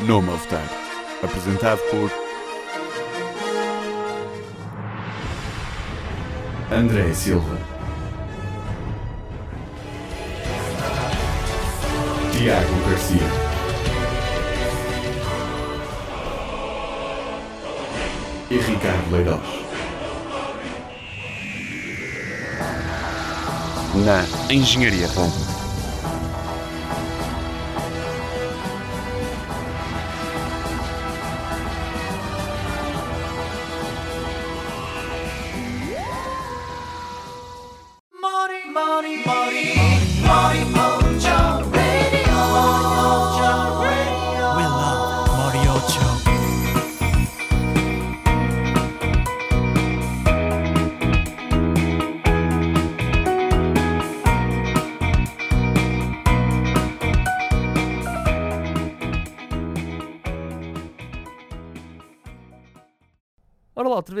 Nome a votar. Apresentado por André Silva, Tiago Garcia, e Ricardo Leirós. Na Engenharia.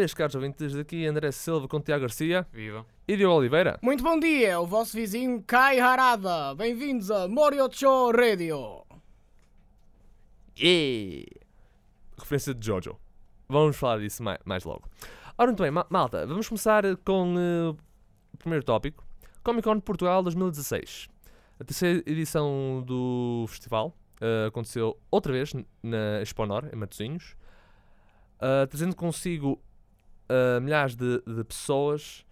Vez, caros ouvintes, daqui André Silva com Tiago Garcia Viva. e Diogo Oliveira. Muito bom dia, o vosso vizinho Kai Harada. Bem-vindos a Moriocho Radio. E Referência de Jojo. Vamos falar disso mais, mais logo. Ora, muito bem, ma- malta, vamos começar com eh, o primeiro tópico. Comic Con Portugal 2016. A terceira edição do festival eh, aconteceu outra vez na Expo Nor, em Matosinhos, eh, trazendo consigo eh, milhares de, de pessoas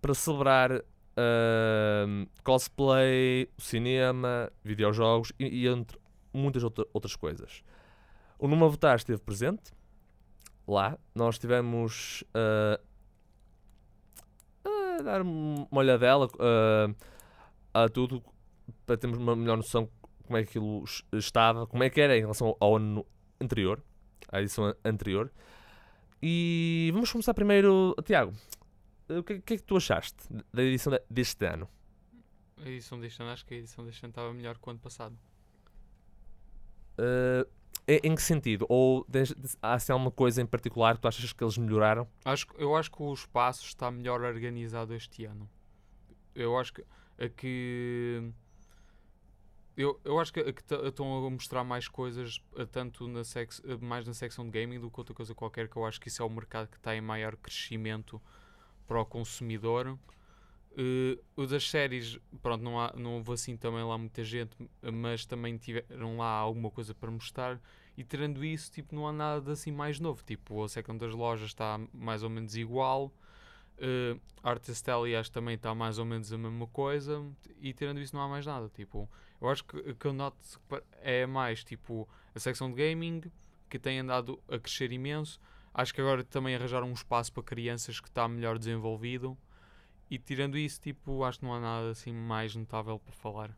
para celebrar eh, cosplay, cinema, videojogos e, e entre muitas outra- outras coisas. O Numa Votar esteve presente lá. Nós tivemos ah, a dar um- uma olhadela ah, a tudo para termos uma melhor noção como é que aquilo es- estava, como é que era em relação ao ano anterior, à edição an- anterior. E vamos começar primeiro, Tiago. O que, o que é que tu achaste da edição de- deste ano? A edição deste ano, acho que a edição deste ano estava melhor que o ano passado. Ah, em, que sentido? Ou há assim, alguma coisa em particular que tu achas que eles melhoraram? Acho, eu acho que o espaço está melhor organizado este ano. Eu acho que a que. Eu, eu acho que, estão a mostrar mais coisas, eh, tanto na sex, eh, mais na secção de gaming do que outra coisa qualquer, que eu acho que isso é o mercado que está em maior crescimento para o consumidor. Eh, o das séries, pronto, não, há, não houve assim também lá muita gente, mas também tiveram lá alguma coisa para mostrar. E tirando isso, tipo, não há nada assim mais novo. Tipo, a secção das lojas está mais ou menos igual. Uh, Artist Alley acho que também está mais ou menos a mesma coisa. E tirando isso, não há mais nada. Tipo, eu acho que, que eu noto é mais tipo a secção de gaming que tem andado a crescer imenso. Acho que agora também arranjaram um espaço para crianças que está melhor desenvolvido. E tirando isso, tipo, acho que não há nada assim mais notável para falar.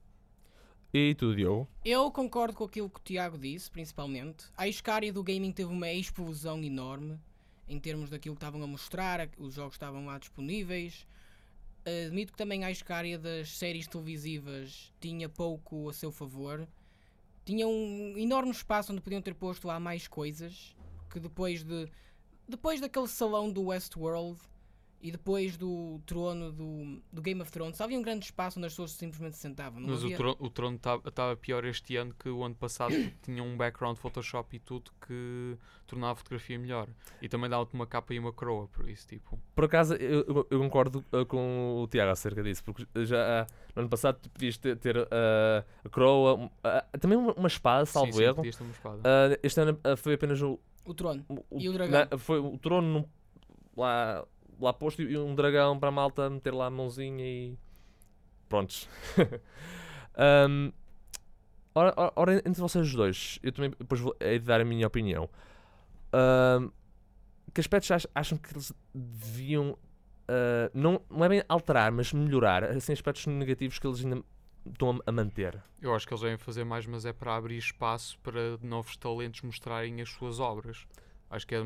E tu, Diogo? Eu concordo com aquilo que o Tiago disse, principalmente. Acho que a área do gaming teve uma explosão enorme em termos daquilo que estavam a mostrar, os jogos estavam lá disponíveis. Admito que também acho que a área das séries televisivas tinha pouco a seu favor. Tinha um enorme espaço onde podiam ter posto lá mais coisas que depois de depois daquele salão do Westworld e depois do trono do, do Game of Thrones, havia um grande espaço onde as pessoas simplesmente se sentavam. Não Mas havia- o, trono, o trono estava pior este ano que o ano passado tinha um background Photoshop e tudo que tornava a fotografia melhor. E também dava-te uma capa e uma coroa, por isso, tipo. Por acaso, eu, eu- concordo uh, com o Tiago acerca disso, porque já uh, no ano passado tu podias ter, ter, uh, a coroa, uh, também uma, uma espada, salvo sim, sim, erro. uma espada. Uh, este ano uh, foi apenas o, O trono. o, E o dragão. na- foi o trono lá, lá posto um dragão para a malta meter lá a mãozinha e. Prontos. um, ora, ora- entre vocês dois, eu também depois vou hei de dar a minha opinião. Um, que aspectos ach- acham que eles deviam. uh, não, não é bem alterar, mas melhorar assim, aspectos negativos que eles ainda estão a manter? Eu acho que eles devem fazer mais, mas é para abrir espaço para novos talentos mostrarem as suas obras. Acho que é,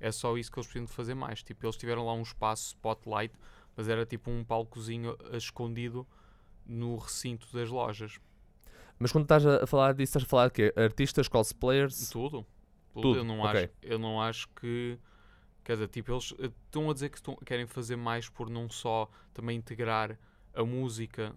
é só isso que eles precisam de fazer mais. Tipo, eles tiveram lá um espaço spotlight, mas era tipo um palcozinho a- escondido no recinto das lojas. Mas quando estás a falar disso, estás a falar de quê? Artistas, cosplayers? Tudo. Tudo. Tudo, Eu, não ok. acho, eu não acho que. Quer dizer, tipo, eles eh, estão a dizer que estão- querem fazer mais por não só também integrar a música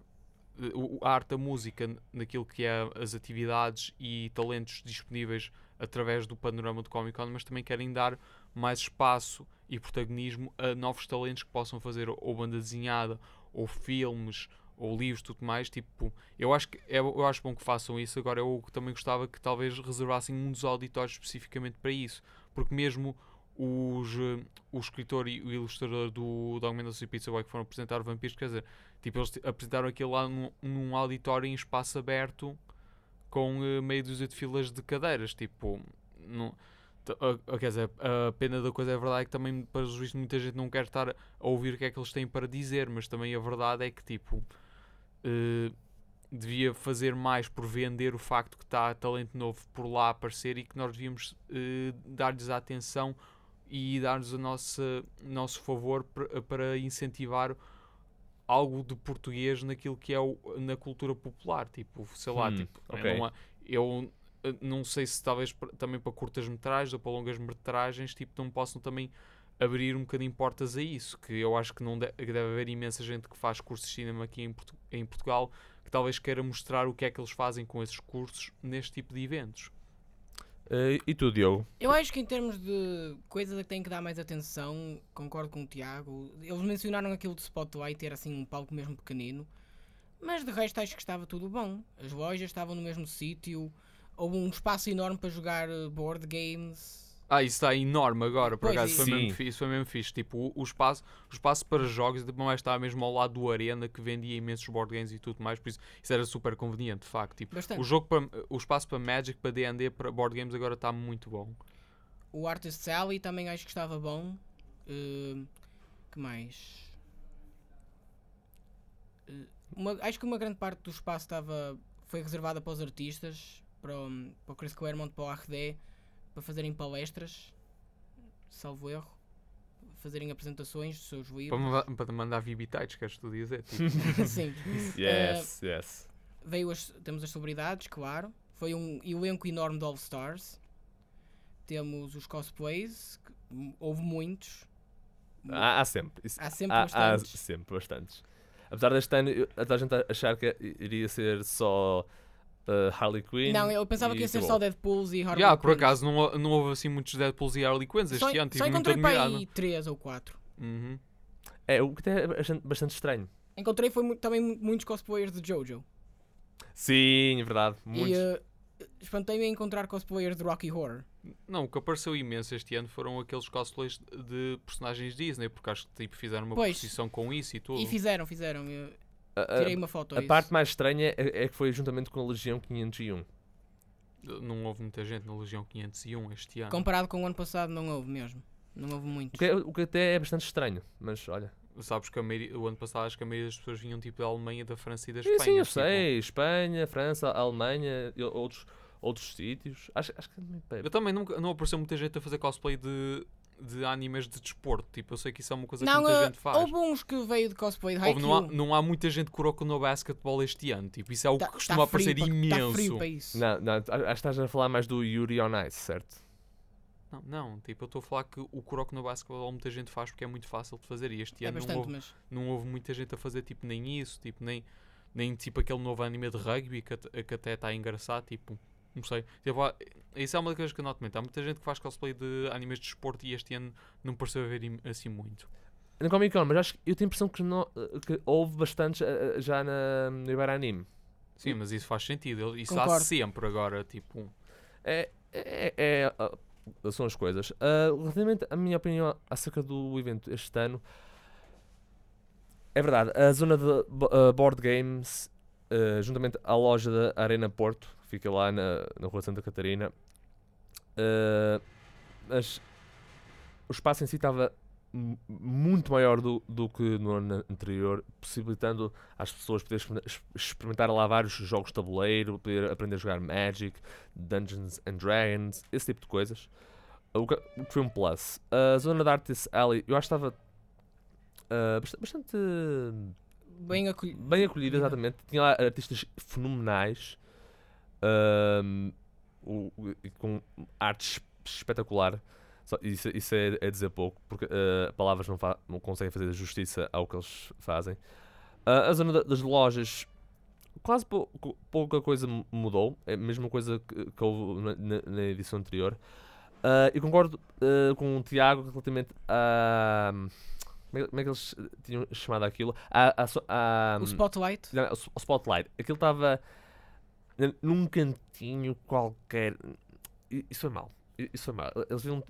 eh, o- a arte da música naquilo que é as atividades e talentos disponíveis através do panorama do Comic Con, mas também querem dar mais espaço e protagonismo a novos talentos que possam fazer ou banda desenhada, ou filmes, ou livros, tudo mais. Tipo, eu acho que é, eu acho bom que façam isso. Agora, eu também gostava que talvez reservassem um dos auditórios especificamente para isso, porque mesmo os, o escritor e o ilustrador do Dog Mendoza e Pizza Boy que foram apresentar o Vampiros, quer dizer, tipo, eles apresentaram aquilo lá num, num auditório em espaço aberto com eh, meia dúzia de filas de cadeiras, tipo, não, a- quer dizer, a pena da coisa é verdade é que também, para os vistos, muita gente não quer estar a ouvir o que é que eles têm para dizer, mas também a verdade é que, tipo, eh, devia fazer mais por vender o facto que está talento novo por lá a aparecer e que nós devíamos eh, dar-lhes a atenção e dar-lhes o nosso, nosso favor para incentivar algo de português naquilo que é o, na cultura popular, tipo, sei lá, Hum, tipo, eu ok. não há- eu eh, não sei se talvez também para curtas metragens ou para longas metragens, tipo, não possam também abrir um bocadinho portas a isso, que eu acho que não de- deve haver imensa gente que faz cursos de cinema aqui em, Portu- em Portugal que talvez queira mostrar o que é que eles fazem com esses cursos neste tipo de eventos. Eh, e tu, Diogo? Eu acho que em termos de coisas a que têm que dar mais atenção, concordo com o Tiago. Eles mencionaram aquilo de Spotlight ter assim um palco mesmo pequenino, mas de resto acho que estava tudo bom. As lojas estavam no mesmo sítio, houve um espaço enorme para jogar eh, board games. Ah, isso está enorme agora, por Pois, acaso foi sim. mesmo, fixe, foi mesmo fixe. Tipo, o, o espaço, o espaço para jogos não é estar mesmo ao lado do Arena que vendia imensos board games e tudo mais, por isso isso era super conveniente, de facto. Tipo, Bastante. o, jogo para, o espaço para Magic, para D&D, para board games agora está muito bom. O Artist Alley também acho que estava bom. Eh, que mais? Eh, uma- acho que uma grande parte do espaço estava, foi reservada para os artistas, para o, para o Chris Claremont, para o RD, para fazerem palestras, salvo erro, fazerem apresentações dos seus Para, livros. manda- para mandar vibitites, queres tu dizer? Tipo, Sim. Yes, yes. Veio as, temos as celebridades, claro. Foi um elenco enorme de All Stars. Temos os cosplays, que, houve muitos. Há, há sempre. Isso- Há sempre há, há bastantes. sempre bastantes. Apesar deste ano, a gente achar que iria ser só eh, Harley Quinn. Não, eu pensava que ia ser só Deadpools e Harley Já, por Quinns. acaso não, não houve assim muitos Deadpools e Harley Quinns este Só, ano, só encontrei para aí 3 ou 4. Uhum. É, o que é bastante, estranho. Encontrei foi também mu- muitos cosplayers de Jojo. Sim, é verdade. Muitos. E uh, espantei-me a encontrar cosplayers de Rocky Horror. Não, o que apareceu imenso este ano foram aqueles cosplays de personagens Disney, porque acho que tipo, fizeram uma Pois. posição com isso e tudo. E fizeram, fizeram. A- tirei uma foto a a isso. parte mais estranha é, é que foi juntamente com a Legião 501. Não houve muita gente na Legião 501 este ano. Comparado com o ano passado, não houve mesmo. Não houve O muitos. que, é- o que até é bastante estranho, mas olha. Sabes que a maioria- o ano passado acho que a maioria das pessoas vinham tipo da Alemanha, da França e da Espanha. sim, eu tipo, sei. Espanha, França, Alemanha e outros, outros sítios. Acho, acho que é Eu também nunca, não apareceu muita gente a fazer cosplay de, de animes de desporto. Tipo, eu sei que isso é uma coisa Não, que muita uh, gente faz. houve uns que veio de cosplay de Houve, Haikyuu. não, há, não há muita gente que Kuroko no Basketball este ano. Tipo, isso é o Tá- que costuma tá aparecer para- imenso. Tá frio para isso. Não, não, acho que estás a falar mais do Yuri on Ice, certo? Não, não, tipo, eu estou a falar que o Kuroko no Basketball muita gente faz porque é muito fácil de fazer. E este É ano não bastante, houve, mas não houve muita gente a fazer tipo nem isso, tipo, nem, nem tipo aquele novo anime de rugby que, que até está engraçado, tipo, não sei. Tipo, há- isso é uma das coisas que eu noto muito. Há muita gente que faz cosplay de animes de desporto e este ano não pareceu haver im- assim muito. Na Comic Con, mas acho que eu tenho a impressão que, não, que houve bastantes eh, eh, já na, no Ibarra Anime. Sim, mas isso faz sentido. Isso Concordo. há sempre agora, tipo. É, é, é, ah, são as coisas. Ah, relativamente à minha opinião acerca do evento este ano, é verdade, a zona de ah, board games, ah, juntamente à loja da Arena Porto, fica lá na, na Rua Santa Catarina, ah, mas o espaço em si estava mu- muito maior do, do que no ano anterior, possibilitando às pessoas ex- experimentar lá vários jogos de tabuleiro, poder aprender a jogar Magic, Dungeons and Dragons, esse tipo de coisas. O que, o que foi um plus. A zona da Artist Alley, eu acho que estava bast- bastante bem acolhido. bem acolhida, exatamente. Tinha lá artistas fenomenais ahm, o- o- com arte es- espetacular. Só- isso isso é, é dizer pouco, porque ah, palavras não, não conseguem fazer justiça ao que eles fazem. Ah, a zona da- das lojas quase pou- pouca coisa mu- mudou, é a mesma coisa que, que houve na, na- edição anterior. Ah, e concordo ah, com o Tiago relativamente a. Como é, como é que eles tinham chamado aquilo? A, a, a- O Spotlight. não, o o Spotlight. Aquilo estava num cantinho qualquer. Isso foi mal. Isso foi mal. Eles viram.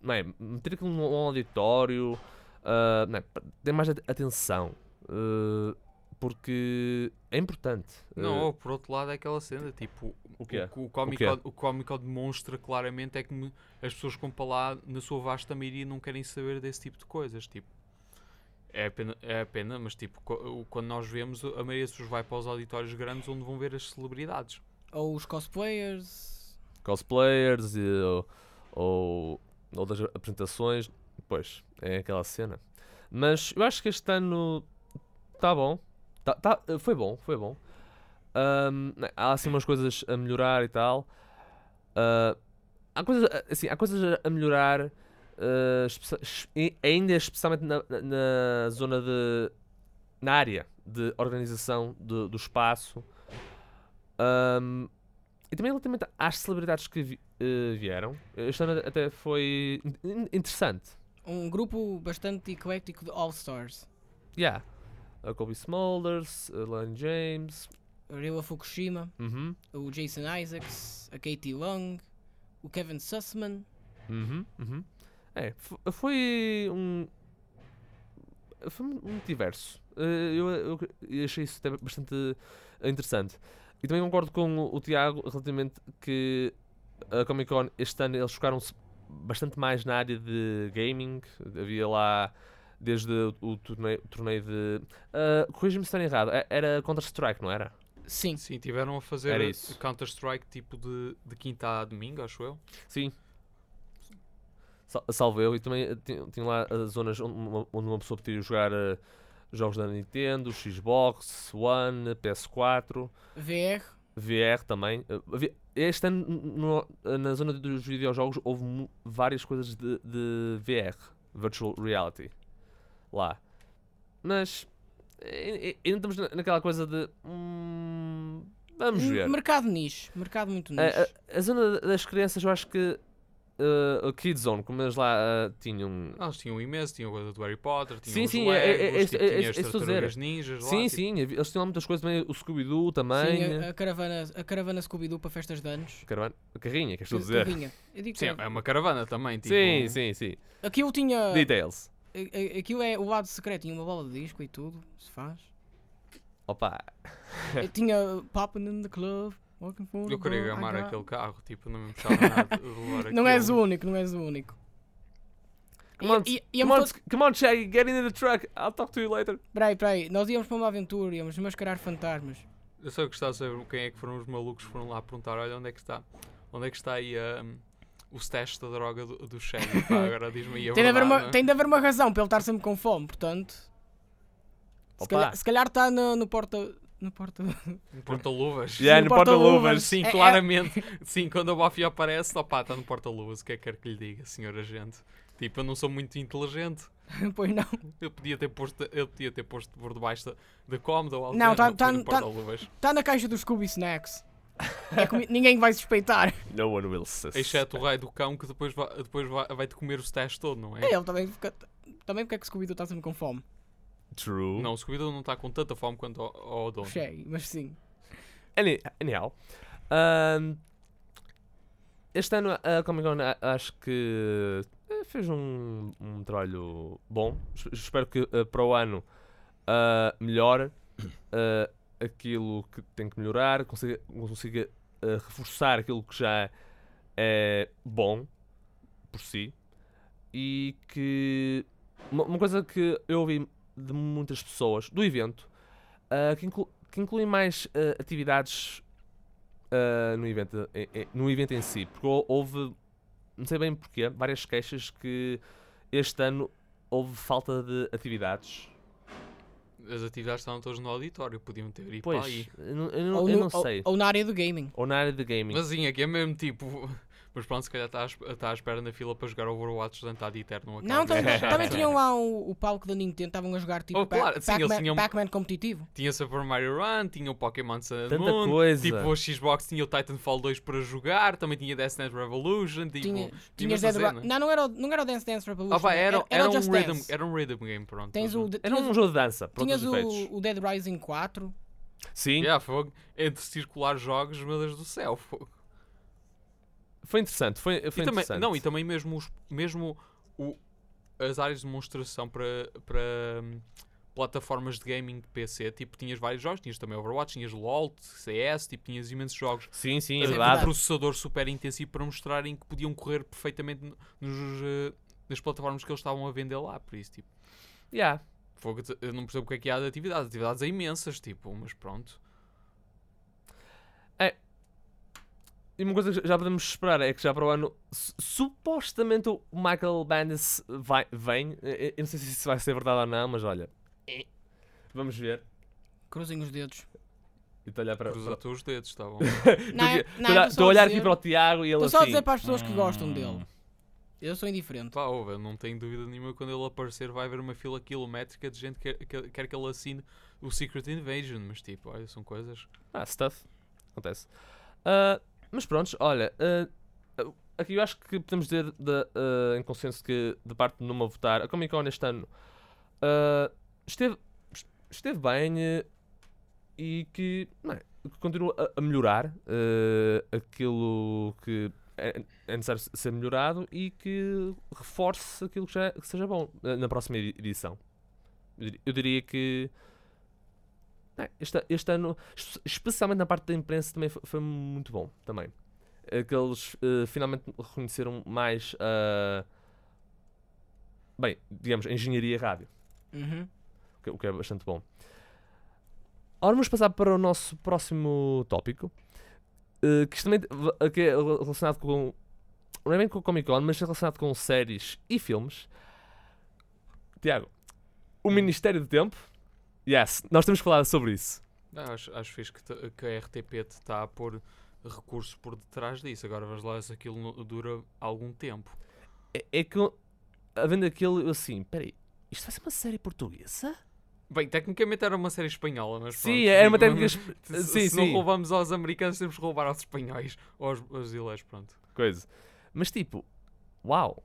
Não é, meter aquilo num auditório. ah, não é, ter mais at- atenção. ah, porque é importante. Não, ah, ou por outro lado é aquela cena, tipo, O que o Comic o Comic Con demonstra claramente é que me- as pessoas que vão para lá, na sua vasta maioria, não querem saber desse tipo de coisas, tipo. É pena, é pena mas tipo, quando nós vemos, a maioria das pessoas vai para os auditórios grandes onde vão ver as celebridades. Ou os cosplayers. cosplayers e, ou, ou outras apresentações. Pois, é aquela cena. Mas eu acho que este ano está bom. Tá, tá- foi bom, foi bom. Ahm, né, há assim umas coisas a melhorar e tal. Ah, há coisas assim, há coisas a melhorar. Espe- e ainda especialmente na, na- na zona de na área de organização do, do espaço Ahm, e também relativamente às celebridades que vi- eh, vieram este ano até foi in- in- interessante Um grupo bastante eclético de All-Stars. yeah. a Kobe Smulders, a Lane James A Rila Fukushima, uhum, o Jason Isaacs, a Katie Long, o Kevin Sussman. uhum, uhum. É, fo- foi um. Foi muito diverso. Eh, Eu, eu eu achei isso até bastante interessante. E também concordo com o, Tiago relativamente que a Comic Con este ano eles focaram-se bastante mais na área de gaming. Havia lá desde o, o torneio, o torneio de. Uh, Corrija-me se estou errado. é- Era Counter-Strike, não era? Sim, Sim, tiveram a fazer Era isso. Counter-Strike tipo de, de quinta a domingo, acho eu. Sim. Sal- Salvo eu. E também eh, tinha, lá as zonas onde uma, onde uma pessoa podia jogar eh, jogos da Nintendo, Xbox, One, PS4. VR. VR também. Eh, Este ano, no- na zona dos videojogos, houve várias coisas de, de VR, Virtual Reality, lá. Mas, eh, eh, ainda estamos na- naquela coisa de. hum, vamos ver. Mercado niche. Mercado muito niche. A, a- a zona das crianças, eu acho que. Eh, a Kid Zone, como eles lá eh, tinham. Ah, Eles tinham imenso, tinham coisa do Harry Potter, tinham Sim, os sim, é- é- é- Legos, é- tipo, é- tinha é as ninjas lá. sim, tipo, sim, havia- eles tinham lá muitas coisas também. O Scooby-Doo também. Sim, a, a caravana, a caravana Scooby-Doo para festas de anos. a caravana- a carrinha, queres tu dizer? Carrinha. Eu digo Sim, é uma caravana também, tipo... Sim, sim, sim. Aquilo tinha. Details. a- Aquilo é o lado secreto. Tinha uma bola de disco e tudo. Se faz. Opa, Eu tinha Poppin' in the Club. For Eu queria I gamar got- aquele carro, tipo, não me puxava nada de levar Não és o único, não és o único. Come on, E- e- come íamos on, come on, Shaggy, get in the truck. I'll talk to you later. Peraí, peraí, nós íamos para uma aventura, íamos mascarar fantasmas. Eu só gostava de saber quem é que foram os malucos que foram lá perguntar, olha, onde é que está? Onde é que está aí um, o stash da droga do, do Shaggy? Pá, agora diz-me aí a Tem de, haver uma, é? tem de haver uma razão para ele estar sempre com fome, portanto. Se Opa. calhar, se calhar está no, no porta. No porta. No porta-luvas. Yeah, no no porta-luvas. Sim, É- é- claramente. Sim, quando a Buffy aparece, opá, está no porta-luvas. O que é que quer que lhe diga, senhor agente? Tipo, eu não sou muito inteligente. pois não. Eu podia ter posto, eu podia ter posto por debaixo da, da cómoda ou algo Não, do tá- tá- no tá- porta-luvas. Está na caixa dos Scooby Snacks. É comi- ninguém vai suspeitar. No one will sus. Exceto o raio do cão que depois, vai, depois vai, vai-te comer o stash todo, não é? É, ele também fica. Também porque é que Scooby-Doo está sempre com fome? True. Não, o Scooby-Doo não está com tanta fome quanto ao, ao dono. Cheio, mas sim. Any, anyhow. um, este ano a Comic Con acho que eh, fez um, um trabalho bom. Es- Espero que eh, para o ano ah, melhore ah, aquilo que tem que melhorar, consiga, consiga ah, reforçar aquilo que já é bom por si e que uma, uma coisa que eu ouvi de muitas pessoas do evento ah, que, inclu, que inclui mais ah, atividades ah, no, evento, em- em- no evento em si, porque hou- houve, não sei bem porquê, várias queixas que este ano houve falta de atividades. As atividades estavam todas no auditório, podiam ter ido para Pois, aí. eu não, eu não- Ou, eu no- não sei. ou- ou na área do gaming. Ou na área de gaming. Mas sim, aqui é mesmo tipo. Mas pronto, se calhar está à, está à espera na fila para jogar Overwatch durante a de eterno. Não, também, É. também tinham lá o, o palco da Nintendo, estavam a jogar tipo Oh, claro, Pac- Pac-Man tinham- Pac-Man competitivo. Tinha Super Mario Run, tinha o Pokémon Sun Tanta Moon, coisa. tipo o Xbox tinha o Titanfall 2 para jogar, também tinha Death Dance Revolution, tipo, Tinha, tinha Dead Ra-. Não, não era, o- não era o Dance Dance Revolution. Pá, era, era, o um rhythm, Dance. era um rhythm game, pronto. Tens o, de- Era um jogo de dança, para tinhas o, o Dead Rising 4. Sim, Yeah, fogo. Entre circular jogos, meu Deus do céu. fogo. Foi interessante. Foi, foi E também, interessante. não, e também mesmo, os, mesmo o, as áreas de demonstração para, para hum, plataformas de gaming de PC, tipo, tinhas vários jogos, tinhas também Overwatch, tinhas LoL, CS, tipo, tinhas imensos jogos Sim, sim, é verdade. com processador super intensivo para mostrarem que podiam correr perfeitamente no- nos, eh, nas plataformas que eles estavam a vender lá, por isso, tipo, Yeah. fogo, eu não percebo o que é que há de atividades, atividades é imensas, tipo, mas pronto. E uma coisa que já podemos esperar é que já para o ano, su- supostamente o Michael Bendis vai, vem. Eu não sei se isso vai ser verdade ou não, mas olha. eh, Vamos ver. Cruzem os dedos. E estou a olhar para. Cruza os dedos, está bom. Não, é- Estou não, a- olhar dizer- aqui para o Tiago e ele Estou só a assim. dizer para as pessoas que gostam dele. Hum. Eu sou indiferente. Pá, ouve, eu não tenho dúvida nenhuma quando ele aparecer vai haver uma fila quilométrica de gente que quer, quer que ele assine o Secret Invasion, mas tipo, olha, são coisas. Ah, stuff. Acontece. Ah, mas pronto, olha. ah, aqui eu acho que podemos dizer de- ah, em consenso que, de parte de Numa votar, a Comic Con este ano ah, esteve, esteve bem eh, e que, não é, continua a, a melhorar aquilo que é, é necessário ser melhorado e que reforce aquilo que, já, que seja bom na próxima edi- edição. Eu diri- Eu diria que este, este ano, espe- especialmente na parte da imprensa, também foi, foi muito bom. Também. Que eles eh, finalmente reconheceram mais a. bem, digamos, a engenharia rádio, Uhum. o que, o que é bastante bom. Ora, vamos passar para o nosso próximo tópico, eh, que, também, que é relacionado com. Não é bem com o Comic Con, mas é relacionado com séries e filmes. Tiago, o Ministério do Tempo. Yes, nós temos que falar sobre isso. Ah, acho, acho fixe que, que a RTP te está a pôr recursos por detrás disso. Agora vamos lá se aquilo dura algum tempo. É, é que, havendo aquilo, assim, peraí, isto vai ser uma série portuguesa? Bem, tecnicamente era uma série espanhola, mas Sim, pronto, era uma técnica. Se, Sim, se não sim. roubamos aos americanos, temos que roubar aos espanhóis ou aos brasileiros, pronto. Coisa. Mas tipo, uau.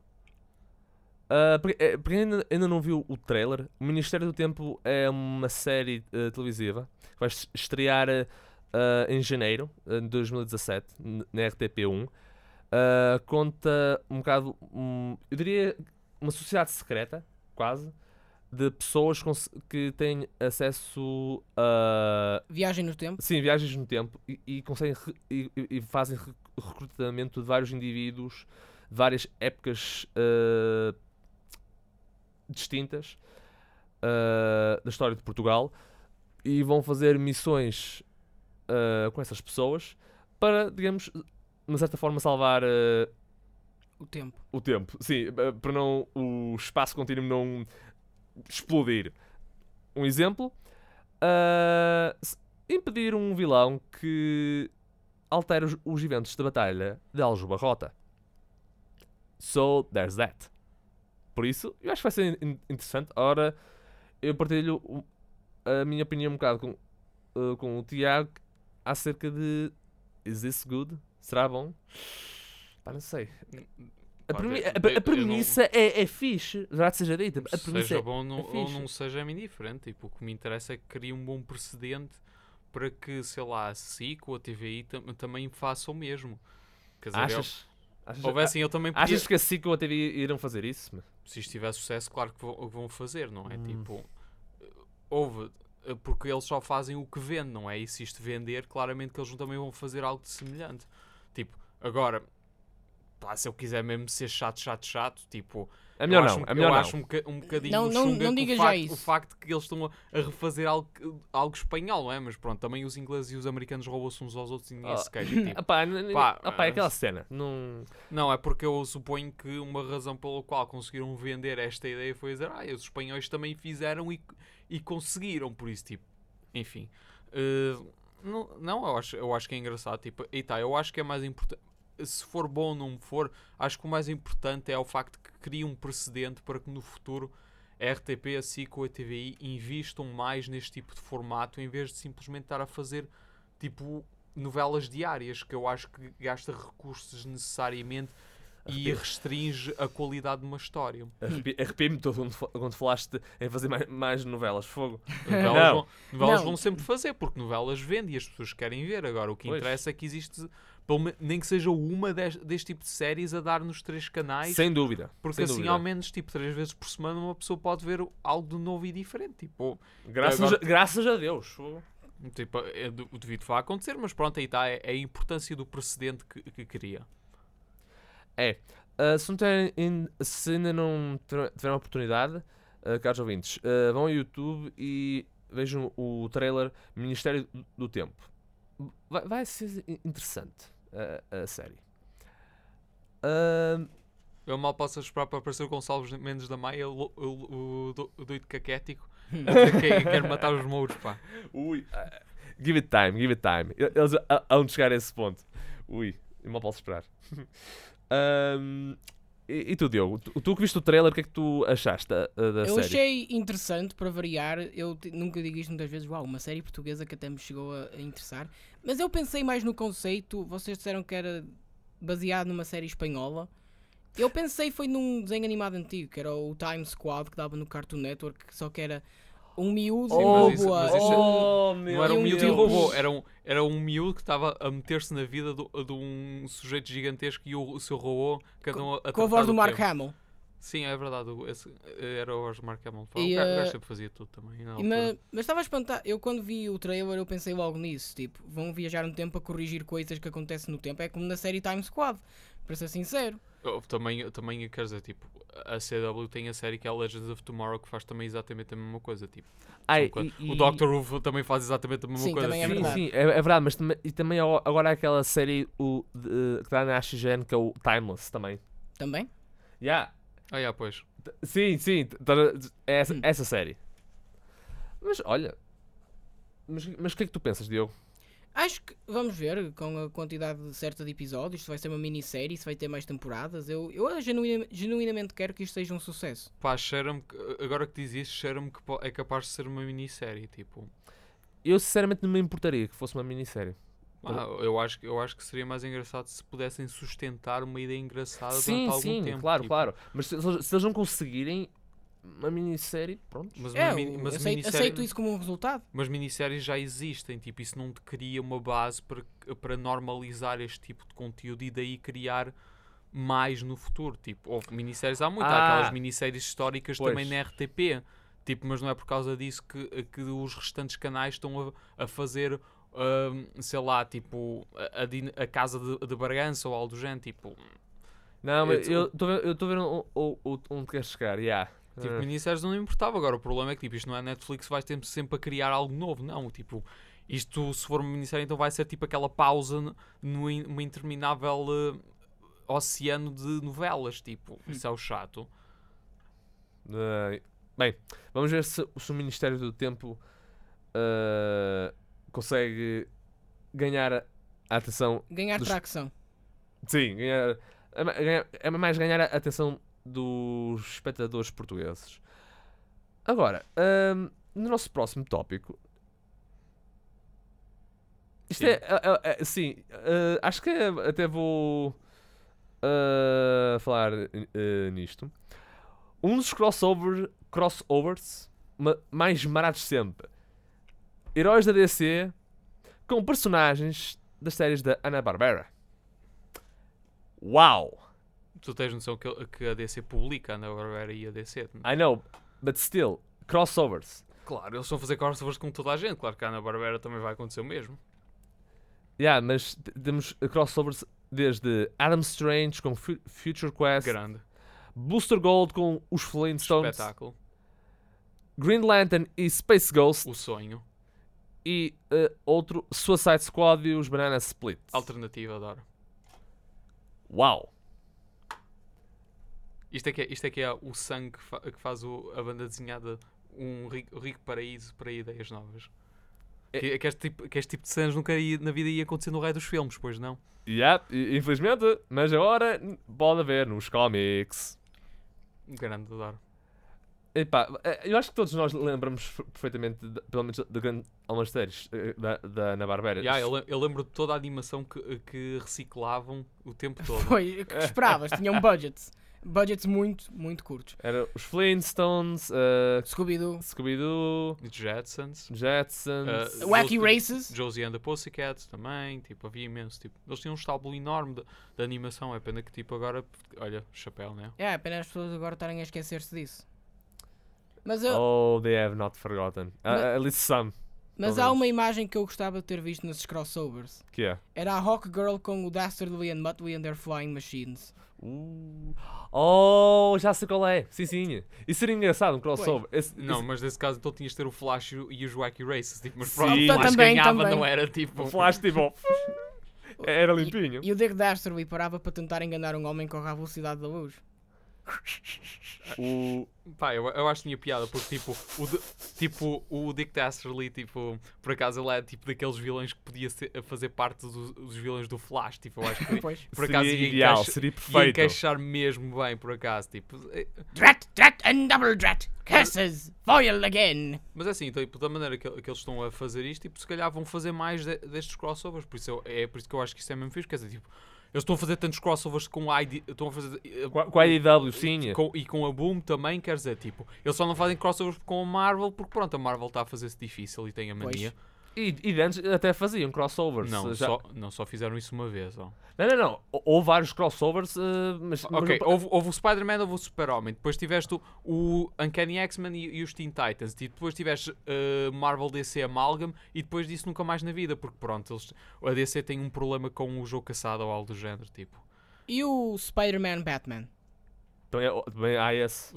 Ah, porque, é, porque ainda, ainda não viu o trailer. O Ministério do Tempo é uma série eh, televisiva que vai es- estrear ah, em janeiro de 2017 n- na RTP1. Ah, conta um bocado, hum, eu diria, uma sociedade secreta, quase, de pessoas que têm acesso a Viagem no tempo. Sim, viagens no tempo e, e conseguem e, e- fazem re- recrutamento de vários indivíduos de várias épocas eh, distintas eh, da história de Portugal e vão fazer missões eh, com essas pessoas para, digamos, de uma certa forma salvar eh, O tempo. o tempo. Sim, para não o espaço contínuo não explodir. Um exemplo, impedir um vilão que altera os, os eventos da batalha de Aljubarrota. So, there's that. Por isso, eu acho que vai ser in- interessante. Ora, eu partilho a minha opinião um bocado com, ah, com o Tiago acerca de Is this good? Será bom? Pá, não sei. A, premi- a- de- a eu não- premissa é, é fixe, verdade seja dita. A premissa seja é- bom não- é ou fixe. não seja é indiferente. Tipo, o que me interessa é que crie um bom precedente para que, sei lá, a SIC ou a TVI tam- também façam o mesmo. Quer dizer, Achas? Achas, houvessem, eu também podia, achas que a SIC ou a TV irão fazer isso? se isto tiver sucesso, claro que vão, vão fazer, não é? Hum. Tipo, houve, eh, porque eles só fazem o que vendem, não é? E se isto vender, claramente que eles também vão fazer algo de semelhante. Tipo, agora, pá, se eu quiser mesmo ser chato, chato, chato, tipo, É melhor eu não, acho, um- é melhor eu não. acho um, um bocadinho Não- não- não diga o já facto, isso. o facto que eles estão a, a refazer algo, algo espanhol, não é? Mas pronto, também os ingleses e os americanos roubam-se uns aos outros e ninguém Ah, se queixa. Tipo, opá, é aquela cena. Não... Não, é porque eu suponho que uma razão pela qual conseguiram vender esta ideia foi dizer, ah, os espanhóis também fizeram e, e conseguiram, por isso, tipo, enfim. Eh, não, não eu, acho, eu acho que é engraçado, tipo, e tá, eu acho que é mais importante. Se for bom ou não for, acho que o mais importante é o facto que cria um precedente para que no futuro a RTP, a SIC ou a TVI investam mais neste tipo de formato em vez de simplesmente estar a fazer tipo novelas diárias, que eu acho que gasta recursos necessariamente e restringe a qualidade de uma história. Arrepi- Arrepia-me todo quando, fa- quando falaste em fazer mais, mais novelas. Fogo. Novelas, Não. vão, novelas Não. vão sempre fazer, porque novelas vendem e as pessoas querem ver. Agora, o que Pois. interessa é que existe, nem que seja uma des- deste tipo de séries a dar nos três canais, Sem dúvida. porque sem assim, dúvida. ao menos, tipo, três vezes por semana, uma pessoa pode ver algo de novo e diferente. Tipo, Graças, Agora- a, graças a Deus. Tipo é, du- devido vai acontecer, mas pronto, aí está. É, é a importância do precedente que, que cria. É. ah, se, não tiverem ain- se ainda não tiver- tiveram a oportunidade, ah, caros ouvintes, ah, vão ao YouTube e vejam o trailer Ministério do- Tempo. Vai, vai ser in- interessante a, a série. Ah, Eu mal posso esperar para aparecer o Gonçalves Mendes da Maia, o, o, o, do- o doido caquético, que quer matar os mouros, pá. ui, ah, give it time, give it time. Eles a- hão de chegar a esse ponto. Ui, eu mal posso esperar. Ahm, e, e tu, Diogo? Tu, tu que viste o trailer, o que é que tu achaste da, da Eu série? achei interessante para variar. Eu nunca digo isto muitas vezes. Uau, uma série portuguesa que até me chegou a, a interessar. Mas eu pensei mais no conceito. Vocês disseram que era baseado numa série espanhola. Eu pensei foi num desenho animado antigo, que era o Time Squad, que dava no Cartoon Network, só que era um miúdo, Sim, um mas isso- mas isso Oh, Não era um Meu miúdo e Deus. robô, era um, era um miúdo que estava a meter-se na vida do- de um sujeito gigantesco e o, o seu robô cada um a, com a voz do Mark tempo. Hamill. Sim, é verdade, esse, era a voz do Mark Hamill. E, o gajo- o eh, sempre fazia tudo também. na E altura. ma- mas estava a espantar. Eu quando vi o trailer eu pensei logo nisso. Tipo, vão viajar no tempo a corrigir coisas que acontecem no tempo. É como na série Time Squad. Para ser sincero. Também, também quer dizer, tipo, a CW tem a série que é a Legends of Tomorrow que faz também exatamente a mesma coisa. Tipo, Ai, e- O e- Doctor Who também faz exatamente a mesma Sim, coisa. também é tipo, Sim, verdade. sim, é, é verdade, mas também, e também agora há aquela série o, de- que dá na AXN que é o Timeless também. Também. Yeah. Ah, yeah, pois. T- Sim, sim, é essa, Hum. essa série. Mas olha, mas, mas o que é que tu pensas, Diogo? Acho que vamos ver com a quantidade certa de episódios. Se vai ser uma minissérie, se vai ter mais temporadas. Eu, eu genuina- genuinamente quero que isto seja um sucesso. Pá, cheira-me que, agora que diz isso, cheira-me que é capaz de ser uma minissérie. Tipo, Eu sinceramente não me importaria que fosse uma minissérie. Ah, eu, acho, que- eu acho que seria mais engraçado se pudessem sustentar uma ideia engraçada Sim, durante algum sim, tempo. claro, tipo. claro. Mas se, se eles não conseguirem uma minissérie, pronto. Mas, É, mini- mas aceito, minissérie- aceito isso como um resultado. mas minisséries já existem, tipo, isso não te cria uma base para, para normalizar este tipo de conteúdo e daí criar mais no futuro. Tipo, houve minisséries há muito, há Ah. aquelas minisséries históricas Pois. também na RTP. Tipo, mas não é por causa disso que, que os restantes canais estão a, a fazer, hum, sei lá, tipo, a, a Casa de, de Bragança ou algo do género. Tipo, Não, mas Eu- eu estou a ver o- o- o- onde queres chegar, yeah. Tipo, Ah. minisséries não me importava. Agora, o problema é que tipo, isto não é Netflix, vais ter sempre a criar algo novo. Não, tipo, isto se for uma minissérie, então vai ser tipo aquela pausa numa interminável eh, oceano de novelas. Tipo, isso é o chato. Uh, bem, vamos ver se, se o Ministério do Tempo uh, consegue ganhar a atenção. Ganhar Dos- tração. Sim, ganhar, é ganhar- é mais ganhar a atenção dos espectadores portugueses. Agora, um, no nosso próximo tópico. Isto Sim. é, é- é- é- Sim, uh, acho que até vou uh, falar uh, nisto. Um dos crossover, crossovers ma- mais marados sempre. Heróis da DC com personagens das séries da Ana-Barbera. Uau! Tu tens noção que, que a DC publica, a Barbera e a DC. I know, but still, crossovers. Claro, eles vão fazer crossovers com toda a gente. Claro que a Ana Barbera também vai acontecer o mesmo. Yeah, mas temos crossovers desde Adam Strange com Fu- Future Quest, Grande. Booster Gold com os Flintstones, Espetáculo. Green Lantern e Space Ghost O sonho. e uh, outro Suicide Squad e os Banana Split. Alternativa, adoro. Uau! Isto é que é, isto é, que é o sangue que, fa- que faz o- a banda desenhada um rico, rico paraíso para ideias novas. É- Que, que este tipo, que este tipo de cenas nunca ia, na vida ia acontecer no raio dos filmes, pois não? Yep, infelizmente, mas agora pode haver nos cómics. Grande adoro. Epá, eh, eu acho que todos nós lembramos perfeitamente, de, pelo menos, de grande algumas séries eh, da, da Ana Barbera. Yeah, eu, eu lembro de toda a animação que, que reciclavam o tempo todo. Foi o que esperavas, tinham budgets. Budgets muito, muito curtos. Era os Flintstones, uh, Scooby-Doo, Scooby-Doo, Jetsons, Jetsons. Eh, Wacky Josie- Races. Josie and the Pussycats também, tipo, havia imenso, tipo, eles tinham um estábulo enorme de, de animação, é pena que tipo agora, olha, chapéu, né? É, apenas as pessoas agora estarem a esquecer-se disso. Mas, eu, Oh, they have not forgotten. Uh, Mas- at least some. Mas pelo há uma imagem que eu gostava de ter visto nesses crossovers. Que é? Era a Hawk Girl com o Dastardly and Muttley and their Flying Machines. Uh, oh, já sei qual é. Sim, sim. Isso seria engraçado, um crossover. Esse- Não, esse- mas nesse caso então tinhas de ter o Flash e o- e os Wacky Races, tipo, mas Sim. pronto, o Flash Também, ganhava, também. não era tipo... o Flash, tipo. Era limpinho. E o Dick Dastardly parava para tentar enganar um homem que corre à velocidade da luz. O, Pá, eu, eu acho que tinha piada, porque tipo o, de- tipo, o Dick Dastardly, tipo, por acaso ele é tipo daqueles vilões que podia ser- fazer parte do- dos vilões do Flash, tipo, eu acho que Pois. por acaso seria ia, ideal, encaixa- seria ia perfeito. encaixar mesmo bem, por acaso, tipo, é- Drat, drat and double drat. Curses. Foil again. mas é assim, tipo, da maneira que, que eles estão a fazer isto, tipo, se calhar vão fazer mais de- destes crossovers, por isso eu- é por isso que eu acho que isto é mesmo fixe, quer dizer, tipo, eles estão a fazer tantos crossovers com a ID, estão a fazer eh, Com a- com a IDW, sim. com- e com a Boom também, quer dizer, tipo, eles só não fazem crossovers com a Marvel porque pronto, a Marvel está a fazer-se difícil e tem a mania. E, e antes até faziam crossovers. Não, já- só, não, só fizeram isso uma vez. Ó. não, não, não. Houve vários crossovers, eh, mas. mas Ok, não- houve, houve o Spider-Man, houve o Super-Homem, depois tiveste o, o Uncanny X-Men e, e os Teen Titans, e depois tiveste eh, Marvel DC Amalgam, e depois disso nunca mais na vida, porque pronto, eles, a DC tem um problema com o jogo caçado ou algo do género, tipo. E o Spider-Man Batman? Também, também há esse.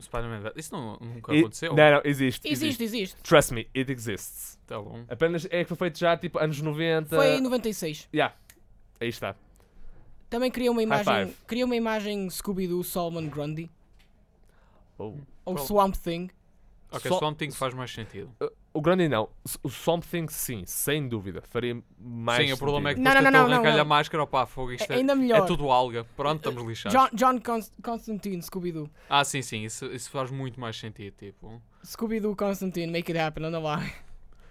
Spider-Man, isso não, nunca E- aconteceu. Não, não, existe, Existe, existe. Trust me, it exists. Tá bom. Apenas é que foi feito já tipo anos 90. Foi em 96. Yeah. Aí está. Também criou uma imagem, five. criou uma imagem Scooby-Doo Solomon Grundy. Oh. Ou Qual? Swamp Thing. Ok, Só- Swamp Thing faz mais sentido. O grande não. O Swamp Thing, sim, sem dúvida. Faria mais. Sim, o problema é que Não, não, não, não, arrancar-lhe a não. máscara, opá, fogo, isto É é, ainda é melhor. tudo alga. Pronto, estamos lixados. John, John Const- Constantine, Scooby-Doo. Ah, sim, sim, isso, isso faz muito mais sentido, tipo. Scooby-Doo Constantine, make it happen, anda lá.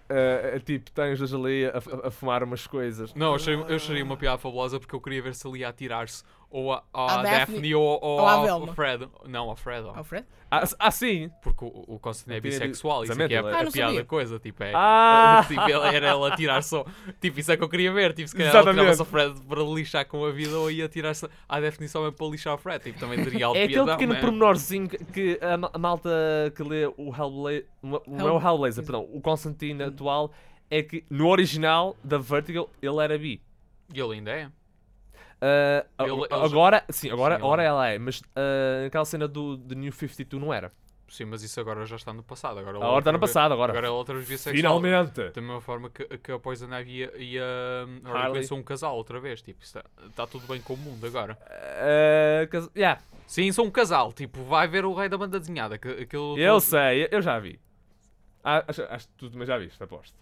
é tipo, tens dois ali a, a- a fumar umas coisas. Não, eu achei, eu acharia uma piada fabulosa porque eu queria ver se ele ia atirar-se ou a, à À Daphne, Daphne ou, ou, ou ao Velma. Fred. Não, ao Fred. ó. Alfred? Ah, ah, sim. Porque o, o Constantine é bissexual. Isso aqui é é- a Ah, não piada sabia. coisa. Tipo, é. Ah! tipo, ele- era ele a tirar só. Tipo, isso é que eu queria ver. Tipo, se calhar Exatamente. tirava-se ao Fred para lixar com a vida ou ia tirar-se à Daphne só mesmo para lixar o Fred. Tipo, também teria algo É aquele pequeno né? pormenorzinho que, que a, ma- a malta que lê o Hellblazer. Não é o Hell- Hellblazer, perdão. O Constantine atual é que no original da Vertigo ele era bi. E ele ainda é. Ele- eles- agora, sim, agora, Sim, agora ela é, mas ah, naquela cena do, do New 52 não era. Sim, mas isso agora já está no passado. Agora, Agora está no outra vez- passado, agora. Agora ele outra vez bissexual. Finalmente! Da mesma forma que, que a Poison Ivy e a, e a Harley. São um casal outra vez. Tipo, está, está tudo bem com o mundo agora. Ah, cas- yeah, Sim, são um casal. Tipo, vai ver o rei da banda desenhada. Que, aquilo eu todo- sei, eu já vi. Acho, acho que tu também já viste, aposto.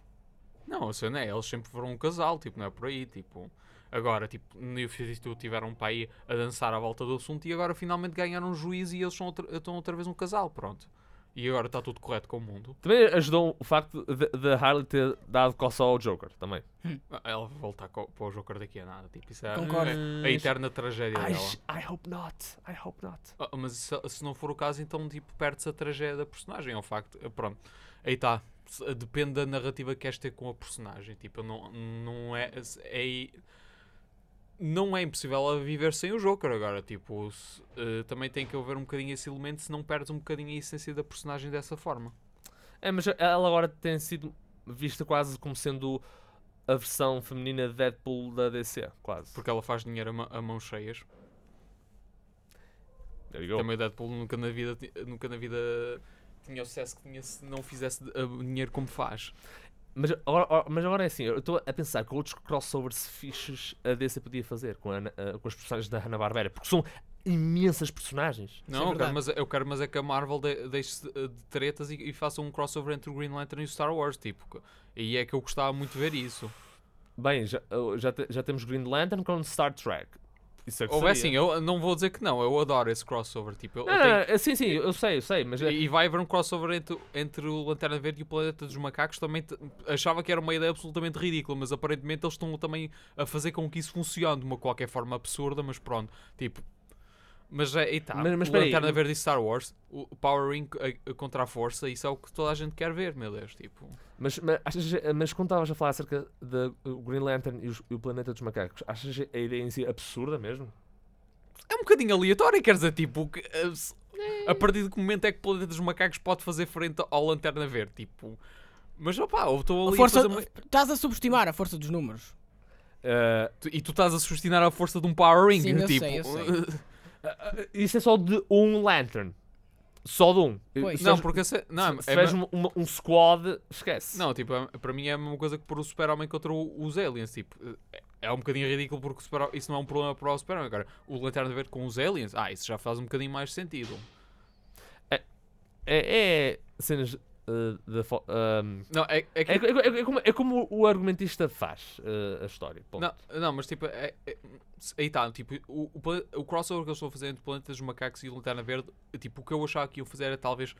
Não, a cena é, eles sempre foram um casal. Tipo, não é por aí. Tipo, agora, tipo, no 52 tiveram para aí a dançar à volta do assunto e agora finalmente ganharam um juiz e eles são outra, estão outra vez um casal. Pronto. E agora está tudo correto com o mundo. Também ajudou o facto de, de Harley ter dado coça ao Joker, também. Ela vai voltar para o Joker daqui a nada. Tipo, isso é Concordo. a, a eterna tragédia I, dela. I hope not, I hope not. Ah, mas se, se não for o caso, então tipo, perde-se a tragédia da personagem. É um facto. eh, Pronto. Aí está. Depende da narrativa que queres ter com a personagem. Tipo, não, não é. é não é impossível ela viver sem o Joker agora. Tipo, se- eh, também tem que haver um bocadinho esse elemento se não perdes um bocadinho a essência da personagem dessa forma. É, mas ela agora tem sido vista quase como sendo a versão feminina de Deadpool da DC, quase. Porque ela faz dinheiro a, mãos cheias. Também o Deadpool nunca na vida, nunca na vida tinha o sucesso que tinha se não fizesse eh, dinheiro como faz. Mas agora, mas agora é assim, eu estou a pensar que outros crossovers fixes a DC podia fazer com, a eh, com os personagens da Hanna-Barbera, porque são imensas personagens. é Não, eu quero, verdade. mas, eu quero, mas é que a Marvel de- deixe-se de, de tretas e, e faça um crossover entre o Green Lantern e o Star Wars, tipo. E é que eu gostava muito de ver isso. Bem, já, eu- já, te- já temos Green Lantern com Star Trek. Isso é que Ou é assim, eu não vou dizer que não, eu adoro esse crossover, tipo. eu- eu Não, tenho- não, não, sim, sim, eu sei, eu sei, mas é- E e vai haver um crossover entre, entre o Lanterna Verde e o Planeta dos Macacos. Também te- achava que era uma ideia absolutamente ridícula, mas aparentemente eles estão também a fazer com que isso funcione de uma qualquer forma absurda. Mas pronto, tipo. Mas é, e tá, Mas- mas o Lanterna Verde e Star Wars, o Power Ring a- a contra a força, isso é o que toda a gente quer ver, meu Deus. Tipo, Mas, mas, mas quando estavas a falar acerca do Green Lantern e, os- e o Planeta dos Macacos, achas a ideia em si absurda mesmo? é um bocadinho aleatório, quer dizer, tipo, que, eh, se- a partir de que momento é que o Planeta dos Macacos pode fazer frente ao Lanterna Verde? Tipo, mas opá, eu estou A ali força, a fazer uma... Estás a subestimar a força dos números. Ah, Tu- E tu estás a sustinar a força de um Power Ring, Sim, eu tipo. sei, eu sei. ah, isso é só de um Lantern. Só de um. Pois. Se Não, porque se, não, se é, tiveres ma- um, uma- um squad, esquece. não, tipo, é- para mim é a mesma coisa que pôr o Super-Homem contra o- os aliens, tipo, é, é um bocadinho ridículo porque o super isso não é um problema para o Super-Homem. Agora, o Lanterna Verde com os aliens, ah, isso já faz um bocadinho mais sentido. É, é cenas ah, da. fo- ahm, Não, é, é que... é, é- é como, é como o argumentista faz ah, a história. ponto. Não, não, mas tipo, é, é- aí está, tipo, o, o, o crossover que eu estou a fazer entre Planetas dos Macacos e Lanterna Verde, tipo, o que eu achava que iam fazer era talvez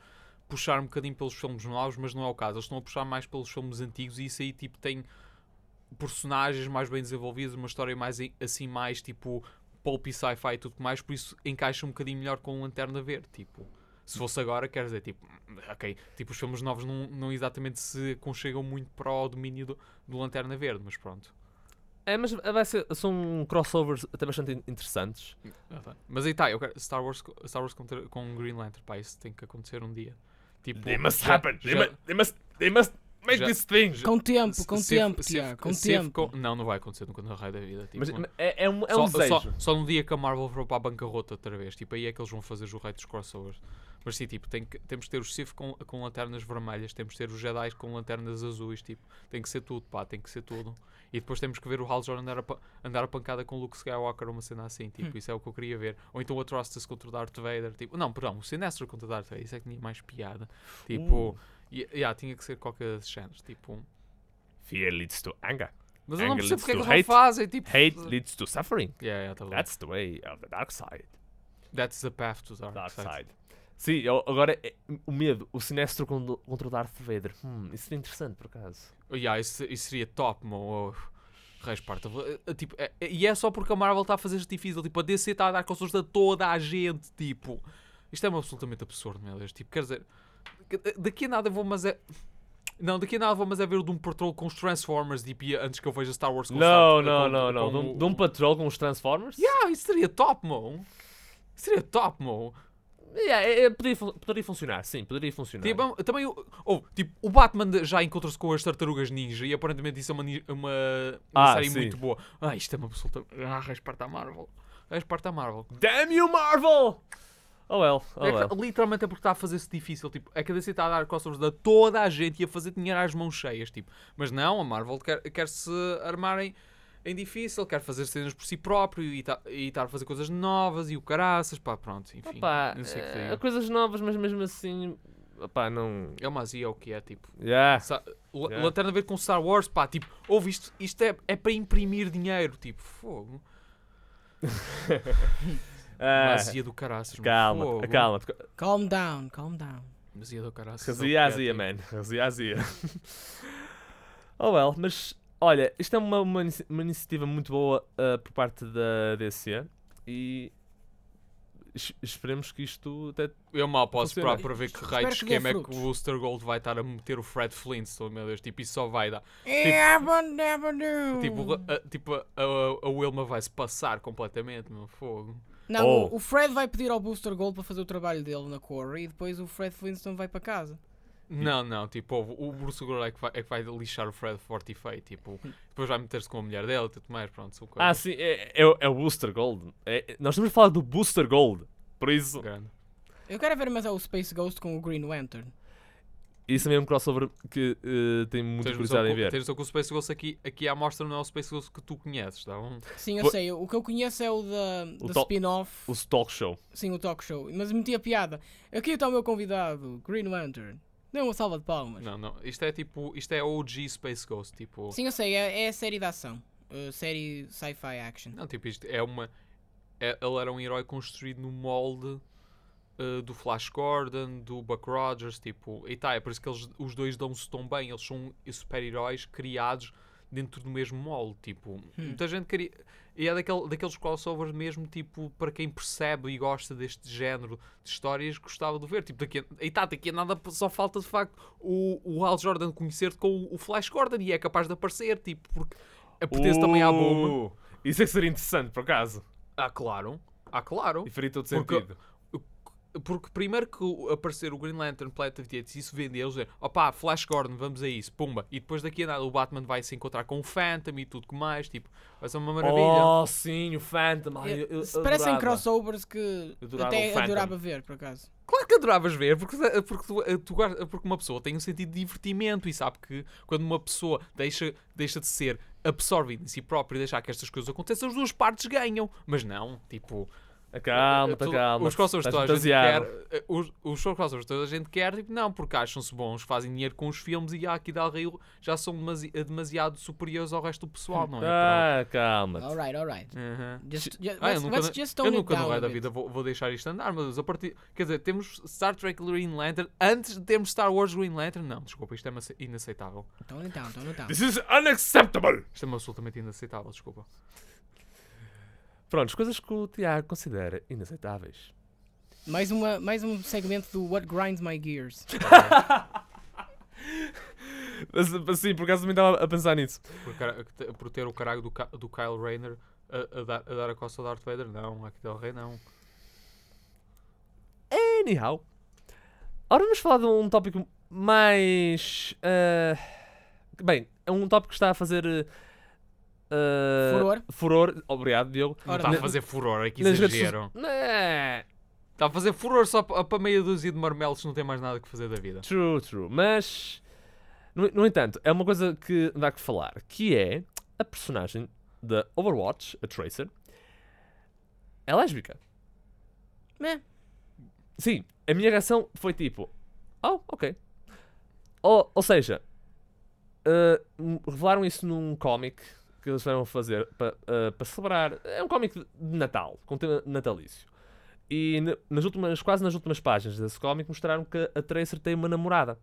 puxar um bocadinho pelos filmes novos, mas não é o caso. Eles estão a puxar mais pelos filmes antigos e isso aí, tipo, tem personagens mais bem desenvolvidos, uma história mais assim, mais tipo pulp e sci-fi e tudo mais, por isso encaixa um bocadinho melhor com Lanterna Verde, tipo. Se fosse agora, quer dizer, tipo, ok, tipo, os filmes novos não, não exatamente se conchegam muito para o domínio do, do Lanterna Verde, mas pronto. É, mas vai ser, são crossovers até bastante in- interessantes. Ah, tá. Mas aí está, eu quero Star Wars, Star Wars contra, com Green Lantern, pá, isso tem que acontecer um dia. Tipo, They must já- happen. They, já- must, they, must, they must make Já- this thing. Com tempo, com se- tempo, se- Tiago, com se- tempo. com- Não, não vai acontecer nunca na raio da vida. Tipo, Mas, é, é um, é só, um desejo. Só, só no dia que a Marvel for para a bancarrota outra vez, tipo, aí é que eles vão fazer os rei dos crossovers. Mas sim, tipo, tem que, temos que ter os Sith com, com lanternas vermelhas, temos que ter os Jedi com lanternas azuis, tipo, tem que ser tudo, pá, tem que ser tudo. E depois temos que ver o Hal Jordan andar a, andar a pancada com o Luke Skywalker, uma cena assim, tipo, Hum. isso é o que eu queria ver. Ou então o Atrocitus contra o Darth Vader, tipo, não, perdão, o Sinestro contra o Darth Vader, isso é que tinha mais piada. Tipo, Uh. e- yeah, tinha que ser qualquer géneros, tipo. Fear leads to anger. Mas eu não Anger percebo porque é que eles não fazem, tipo. Hate leads to suffering. Yeah, yeah, tá. That's the way of the dark side. That's the path to dark, Dark side. side. Sim, eu- agora é- o medo, o sinestro contra, o Darth Vader. Hum, isso é interessante por acaso. Oh, yeah, isso, isso seria top, mo. Oh, Reis parta. Eh, eh, Tipo, é- é- e é só porque a Marvel está a fazer isto difícil. Tipo, a DC está a dar consoles a toda a gente. Tipo, isto é absolutamente absurdo, meu Deus. Tipo, quer dizer, daqui a nada vou, mas é. Não, daqui a nada vou, mas é ver o Doom Patrol com os Transformers. Tipo, antes que eu veja Star Wars com Não, Star- não, não, não. o- Dum Patrol com os Transformers? Yeah, isso seria top. Isso seria top, mo. Yeah, é- é- poderia, poderia funcionar, sim, poderia funcionar. Tipo, também, o- oh, tipo, o Batman já encontra-se com as tartarugas ninja e aparentemente isso é uma, uma, uma Ah, série sim. muito boa. Ah, isto é uma absoluta. Ah, resparta a Marvel. Resparta a Marvel. Damn you, Marvel! Oh well, oh É que, well. literalmente é porque está a fazer-se difícil. Tipo, é que a DC está a dar crossovers a toda a gente e a fazer dinheiro às mãos cheias. Tipo. Mas não, a Marvel quer, quer se armar em, em difícil, quer fazer cenas por si próprio e tá- e estar a fazer coisas novas e o caraças. Pá, pronto, enfim. Opa, não sei o que eh, coisas novas, mas mesmo assim, opá, não... É uma azia, é o que é, tipo. Yeah. Sa Yeah. Lanterna Verde com Star Wars, pá, tipo, ouve isto, isto é, é para imprimir dinheiro, tipo, fogo. Ah, Azia do caraças, calma, fogo. calma. Calm down, calm down. Azia do caraças. Razia, azia, man. Razia, azia. oh well, mas olha, isto é uma, uma, uma iniciativa muito boa ah, por parte da DC e es- esperemos que isto até Eu mal posso Funciona. esperar para ver que raio de esquema é que o. Booster Gold vai estar a meter o Fred Flintstone, meu Deus, tipo, isso só vai dar. Yabba-dabba-doo. Tipo, a, tipo a, a, Wilma vai se passar completamente, meu fogo. Não, Oh. o, o Fred vai pedir ao Booster Gold para fazer o trabalho dele na Quarry e depois o Fred Flintstone vai para casa. Não, não, tipo, o o Bruce Gold é que vai, é que vai lixar o Fred forte e feio, tipo, depois vai meter-se com a mulher dele e tudo mais, pronto, são Ah, sim, é, é, o- é o Booster Gold. É- nós estamos a falar do Booster Gold. Por isso, grandes. Eu quero ver mais é o Space Ghost com o Green Lantern. Isso também é um crossover que eh, tenho muita Tens curiosidade em ver. Tens que o Space Ghost aqui, aqui à mostra não é o Space Ghost que tu conheces, tá bom? Sim, eu Foi- sei. O que eu conheço é o da, spin-off. O talk show. Sim, o talk show. Mas meti a piada. Aqui está o meu convidado, Green Lantern. Dê uma salva de palmas. Não, não. Isto é tipo. Isto é OG Space Ghost. Tipo. Sim, eu sei. É, é a série de ação. Uh, série sci-fi action. Não, tipo, isto é uma. é- ele era um herói construído no molde uh, do Flash Gordon, do Buck Rogers, tipo. E tá, é por isso que eles, os dois dão-se tão bem. Eles são super-heróis criados dentro do mesmo molde. Tipo, muita gente queria. E é daquele, daqueles crossovers mesmo, tipo, para quem percebe e gosta deste género de histórias, gostava de ver. Tipo, daqui a, e tá, daqui a nada só falta de facto o, o Hal Jordan conhecer-te com o Flash Gordon e é capaz de aparecer, tipo, porque pertence também à bomba. Uh, Isso é que seria interessante, por acaso. Ah, claro. Ah, claro. E faria todo Porque- sentido. Porque primeiro que o- aparecer o Green Lantern Planet of the Apes, isso vende eles, é, opá, Flash Gordon, vamos a isso, pumba. E depois daqui a nada o Batman vai se encontrar com o Phantom e tudo que mais, tipo, vai ser uma maravilha. Oh, sim, o Phantom. Ai, eu, eu Se Parecem adorava. crossovers que Eu adorava até adorava ver, por acaso. Claro que adoravas ver, porque, porque, tu, tu gosta- porque uma pessoa tem um sentido de divertimento e sabe que quando uma pessoa deixa, deixa de ser absorvida em si própria e deixar que estas coisas aconteçam, as duas partes ganham. Mas não, tipo, Acalma, Eh, tu- calma. Os crossovers Estás toda a gente quer. eh, Os, os crossovers toda a gente quer, tipo, não, porque acham-se bons, fazem dinheiro com os filmes e aqui da Rio já são demasi- demasiado superiores ao resto do pessoal, não é? Ah, calma. Alright, alright. Aham. Just, ju- Ah, eu nunca, let's just eu nunca no da vida vou, vou deixar isto andar, mas a partir. Quer dizer, temos Star Trek Green Lantern antes de termos Star Wars Green Lantern? Não, desculpa, isto é inaceitável. Down, tone it down. This is unacceptable. Isto é absolutamente inaceitável, desculpa. Pronto, as coisas que o Tiago considera inaceitáveis. Mais, uma, mais um segmento do What Grinds My Gears. Sim, por acaso também estava a pensar nisso. Por, por ter o caralho do, do Kyle Rayner a, a dar, a dar a costa ao Darth Vader? Não, aqui Del Rey não. Anyhow. Agora vamos falar de um tópico mais. ah, bem, é um tópico que está a fazer. Ah, Furor. Furor. Obrigado, Diogo. Não está a fazer furor, redes exageram. soci- Né, Está a fazer furor só pa- para meia dúzia de marmelos que não tem mais nada que fazer da vida. True, true. Mas. No, no entanto, é uma coisa que dá que falar. Que é a personagem da Overwatch, a Tracer, é lésbica. Meh. Sim, a minha reação foi tipo, oh, ok. Ou, ou seja, uh, revelaram isso num cómic que eles vão fazer para celebrar. É um cómic de Natal, com tema natalício. E nas últimas, quase nas últimas páginas desse cómic mostraram que a Tracer tem uma namorada.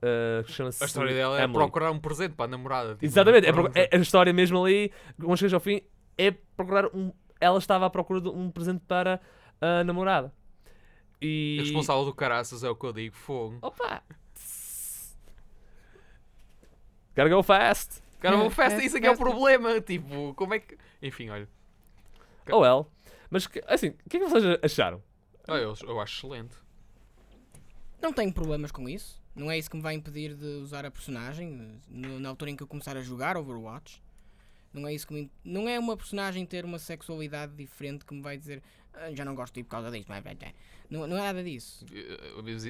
uh, A história dela é Emily. procurar um presente para a namorada. tipo, Exatamente, é, um é a história mesmo ali, quando chegas ao fim, é procurar um. Ela estava à procura de um presente para a namorada. E. O responsável do caraças é o que eu digo, fogo. Opa! Gotta go fast! Cara, vou festa, isso aqui é o problema. Tipo, como é que. Enfim, olha. Oh well. Mas, assim, o que é que vocês acharam? Ah, eu, eu acho excelente. Não tenho problemas com isso. Não é isso que me vai impedir de usar a personagem no- na altura em que eu começar a jogar Overwatch. Não é isso que me... Não é uma personagem ter uma sexualidade diferente que me vai dizer "Ah, já não gosto de ti por causa disso. blá." Não, não é nada disso.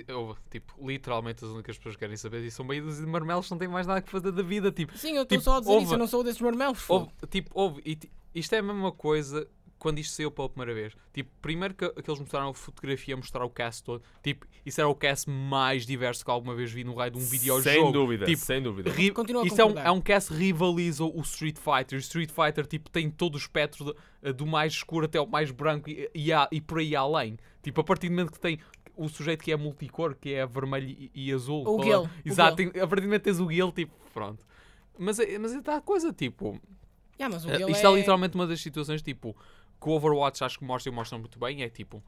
Eu, tipo, literalmente as únicas pessoas que querem saber disso são meio de marmelos não têm mais nada que fazer da vida. Tipo, Sim, eu estou Tipo, só a dizer houve- isso. Eu não sou desses marmelos. Houve, tipo, houve, e isto é a mesma coisa quando isto saiu pela primeira vez. Tipo, primeiro que, que eles mostraram a fotografia, mostrar o cast todo. Tipo, isso era o cast mais diverso que alguma vez vi no raio de um videojogo. Sem dúvida, Tipo, sem dúvida. Ri- Continuo a Isto é um, é um cast que rivaliza o Street Fighter. O Street Fighter tipo, tem todo o espectro de- eh, do mais escuro até o mais branco e, e, há- e por aí além. Tipo, a partir do momento que tem o sujeito que é multicor, que é vermelho e, e azul. O é? Gil, Exato, tem- a partir do momento que tens o Gil, tipo, pronto. Mas, é- mas está a coisa, tipo. Yeah, mas o eh, Gil isto é... é literalmente uma das situações, tipo, que o Overwatch acho que mostra e mostra muito bem. É tipo,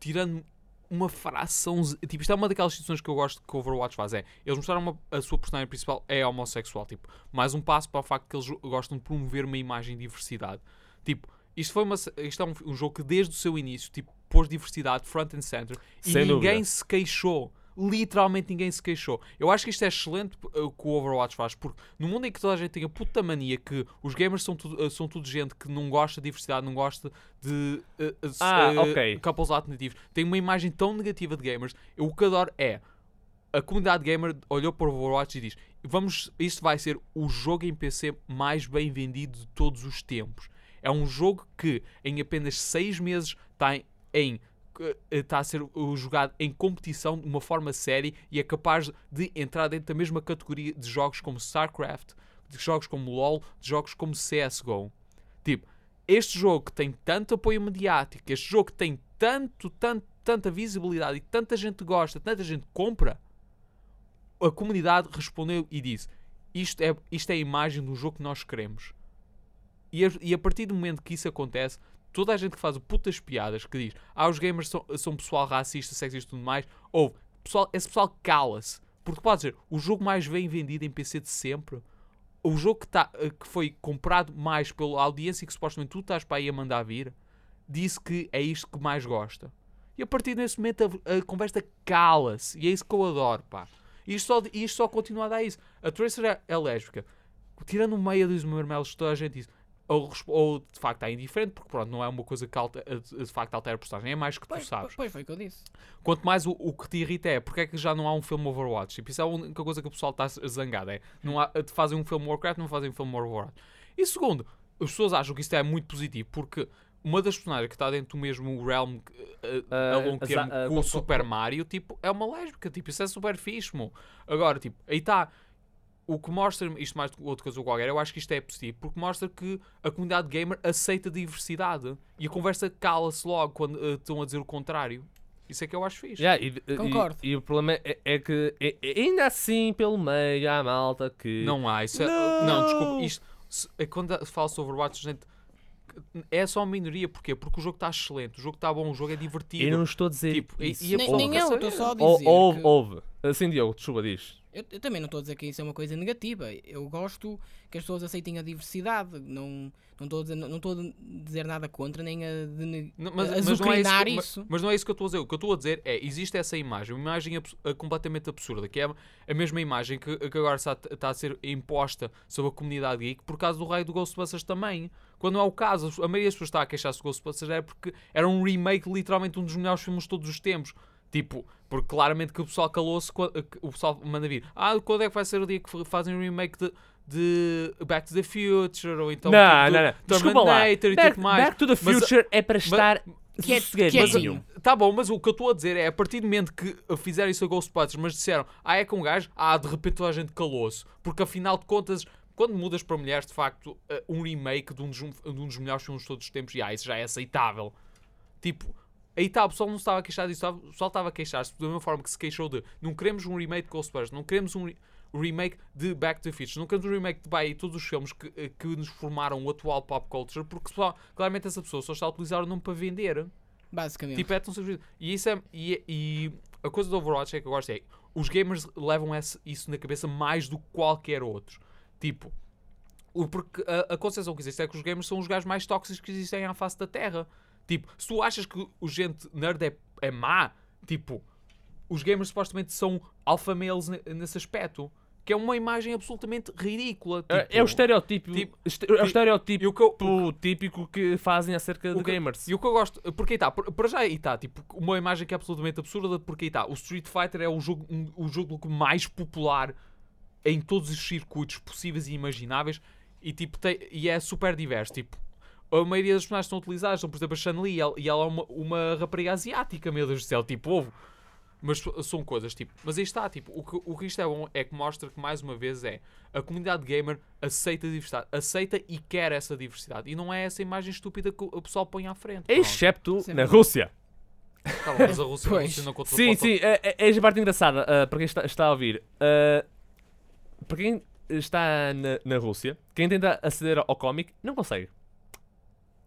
tirando uma fração. Tipo, isto é uma daquelas situações que eu gosto que o Overwatch faz. É, eles mostraram uma, a sua personagem principal é homossexual. Tipo, mais um passo para o facto que eles gostam de promover uma imagem de diversidade. Tipo, isto, foi uma, isto é um, um jogo que desde o seu início, tipo, pôs diversidade front and center e Sem ninguém dúvida. se queixou. Literalmente ninguém se queixou. Eu acho que isto é excelente uh, o que o Overwatch faz, porque no mundo em que toda a gente tem a puta mania que os gamers são tudo, uh, são tudo gente que não gosta de diversidade, não gosta de uh, uh, Ah, uh, ok. couples alternativos, tem uma imagem tão negativa de gamers. Eu o que adoro é a comunidade gamer olhou para o Overwatch e diz: Vamos, isto vai ser o jogo em PC mais bem vendido de todos os tempos. É um jogo que em apenas 6 meses está em, em eh, está a ser jogado em competição de uma forma séria e é capaz de entrar dentro da mesma categoria de jogos como StarCraft, de jogos como LoL, de jogos como CSGO. Tipo, este jogo que tem tanto apoio mediático, este jogo que tem tanto, tanto, tanta visibilidade e tanta gente gosta, tanta gente compra, a comunidade respondeu e disse: Isto é, isto é a imagem do jogo que nós queremos. E a, e a partir do momento que isso acontece, toda a gente que faz o putas piadas, que diz: Ah, os gamers são, são pessoal racista, sexista e tudo mais, ou pessoal, esse pessoal cala-se. Porque pode dizer, o jogo mais bem vendido em PC de sempre, o jogo que, tá, eh, que foi comprado mais pela audiência que supostamente tu estás para aí a mandar vir, disse que é isto que mais gosta. E a partir desse momento a, a conversa cala-se. E é isso que eu adoro, pá. E isto só, isto só continua a dar isso. A Tracer é, é lésbica. Tirando o meio dos marmelos, toda a gente diz. Ou, ou de facto está indiferente, porque pronto, não é uma coisa que alter- de facto altera a postagem, é mais que tu Pois, sabes. pois foi o que eu disse. Quanto mais o, o que te irrita é porque é que já não há um filme Overwatch. Tipo, isso é a única coisa que o pessoal está zangado. É, não há, te fazem um filme Warcraft, não fazem um filme Overwatch. E segundo, as pessoas acham que isto é muito positivo porque uma das personagens que está dentro do mesmo realm eh, a, Ah, longo a termo za- ah, com co- o Super Mario, tipo, é uma lésbica. Tipo, isso é super fixe. Agora, tipo, aí está. O que mostra, isto mais do que outra coisa qualquer, eu acho que isto é positivo, porque mostra que a comunidade gamer aceita diversidade. E a conversa cala-se logo quando eh, estão a dizer o contrário. Isso é que eu acho fixe. Yeah, e, e- Concordo. E, o problema é, é que é- é- ainda assim, pelo meio, há malta que. Não há, isso é, Não! não, desculpa, isto se- é quando se fala sobre Overwatch, gente, é só uma minoria, porquê? Porque o jogo está excelente, o jogo está bom, o jogo é divertido. Eu não estou a dizer. Tipo, e- isso. e a Nem, nem eu, estou só a dizer. Houve, que- houve. Assim, Diogo, desculpa, diz. Eu, eu também não estou a dizer que isso é uma coisa negativa. Eu gosto que as pessoas aceitem a diversidade. Não estou a dizer, não estou a dizer nada contra, nem a, de, Não, a mas, mas, não é isso azucrinar que, isso. mas, mas não é isso que eu estou a dizer. O que eu estou a dizer é: existe essa imagem, uma imagem completamente absurda, que é a mesma imagem que, que agora está, está a ser imposta sobre a comunidade geek por causa do raio do Ghostbusters também. Quando não é o caso, a maioria das pessoas está a queixar-se do Ghostbusters é porque era um remake, literalmente um dos melhores filmes de todos os tempos. Tipo, porque claramente que o pessoal calou-se, que o pessoal manda vir. Ah, quando é que vai ser o dia que fazem um remake de, de Back to the Future? Ou então não, tipo, não, não. Desculpa lá. Back. Back to the Mas a- Future é para estar Quiet- sossegadinho. quietinho. Tá bom, mas o que eu estou a dizer é a partir do momento que fizeram isso a Ghostbusters, mas disseram, ah, é com um gajo, ah, de repente toda a gente calou-se. Porque afinal de contas, quando mudas para mulheres, de facto, eh, um remake de um dos, de um dos melhores filmes de todos os tempos, e ah, isso já é aceitável. Tipo, aí está, o pessoal não estava a queixar disso, o pessoal estava a queixar-se da mesma forma que se queixou de não queremos um remake de Ghostbusters, não queremos um re- remake de Back to the Future, não queremos um remake de by todos os filmes que, eh, que nos formaram o atual pop culture, porque pessoal, claramente essa pessoa só está a utilizar o nome para vender. Basicamente. Tipo, é tão simples. E, isso é, e, e a coisa do Overwatch é que eu gosto é os gamers levam esse- isso na cabeça mais do que qualquer outro. Tipo, porque a, a concepção que existe é que os gamers são os gajos mais tóxicos que existem à face da Terra. Tipo, se tu achas que o gente nerd é, é má, tipo, os gamers supostamente são alpha males ne- nesse aspecto. Que é uma imagem absolutamente ridícula. É- tipo, é o estereótipo, tipo, este- é o estereótipo E o que eu, típico que fazem acerca de que- gamers. E o que eu gosto, porque aí está, para já aí está, tipo, uma imagem que é absolutamente absurda, porque aí está, o Street Fighter é o jogo, um- o jogo mais popular em todos os circuitos possíveis e imagináveis e, tipo, tem, e é super diverso, tipo, a maioria das personagens que estão utilizadas são, por exemplo, a Chun-Li e ela, e ela é uma, uma rapariga asiática, meu Deus do céu, tipo, ovo. Mas são coisas, tipo, mas aí está, tipo, o que, o que isto é bom é que mostra que, mais uma vez, é a comunidade gamer aceita a diversidade, aceita e quer essa diversidade. E não é essa imagem estúpida que o pessoal põe à frente. pronto. Excepto Sim. na Rússia. Tá bom, mas a Rússia Pois. funciona contra Sim, sim, é, é, é a parte engraçada ah, para quem está, está a ouvir. Ah, para quem está na, na Rússia, quem tenta aceder ao cómic não consegue.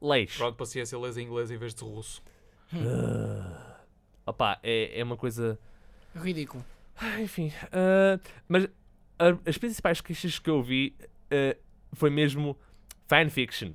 Leis. Pronto, paciência, lês em inglês em vez de russo. Opa, é, é uma coisa. Ridículo. Ah, Enfim. ah, mas as principais queixas que eu vi ah, foi mesmo fanfiction.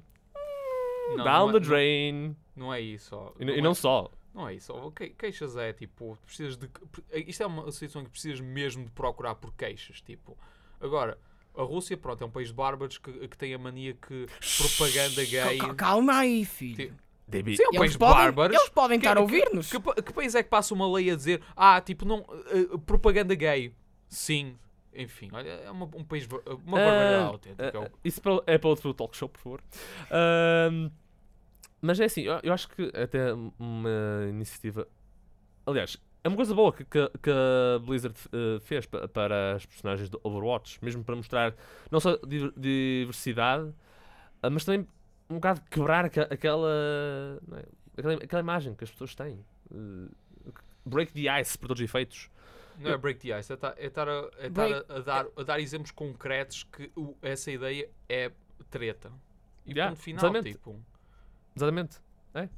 Não, Down não the é, drain. Não, não é isso. ó. E, n- e não é, só. Não é isso. ó. Que- Queixas é tipo, precisas de. Isto é uma situação em que precisas mesmo de procurar por queixas. Tipo, agora, a Rússia, pronto, é um país de bárbaros que, que tem a mania que propaganda gay. Cal- Calma aí, filho. David. Sim, é um Eles país podem, bárbaros. eles podem Que- estar a que- ouvir-nos. Que, pa- que país é que passa uma lei a dizer, ah, tipo, não, eh, propaganda gay? Sim. Enfim, olha, é uma- um país, uma barbaridade Ah, autêntica. ah, é o- ah, isso para- é para outro talk show, por favor. Mas é assim, eu, eu acho que até uma iniciativa. Aliás, é uma coisa boa que, que, que a Blizzard eh, fez pa- para as personagens do Overwatch, mesmo para mostrar não só diver- diversidade, ah, mas também um bocado quebrar aque- aquela, não é? aquela, aquela imagem que as pessoas têm. Eh, break the ice por todos os efeitos. Não é break the ice, é estar é a, é a, a dar, a dar exemplos concretos que o- essa ideia é treta. E Yeah, ponto final, exatamente. tipo. Exatamente. É.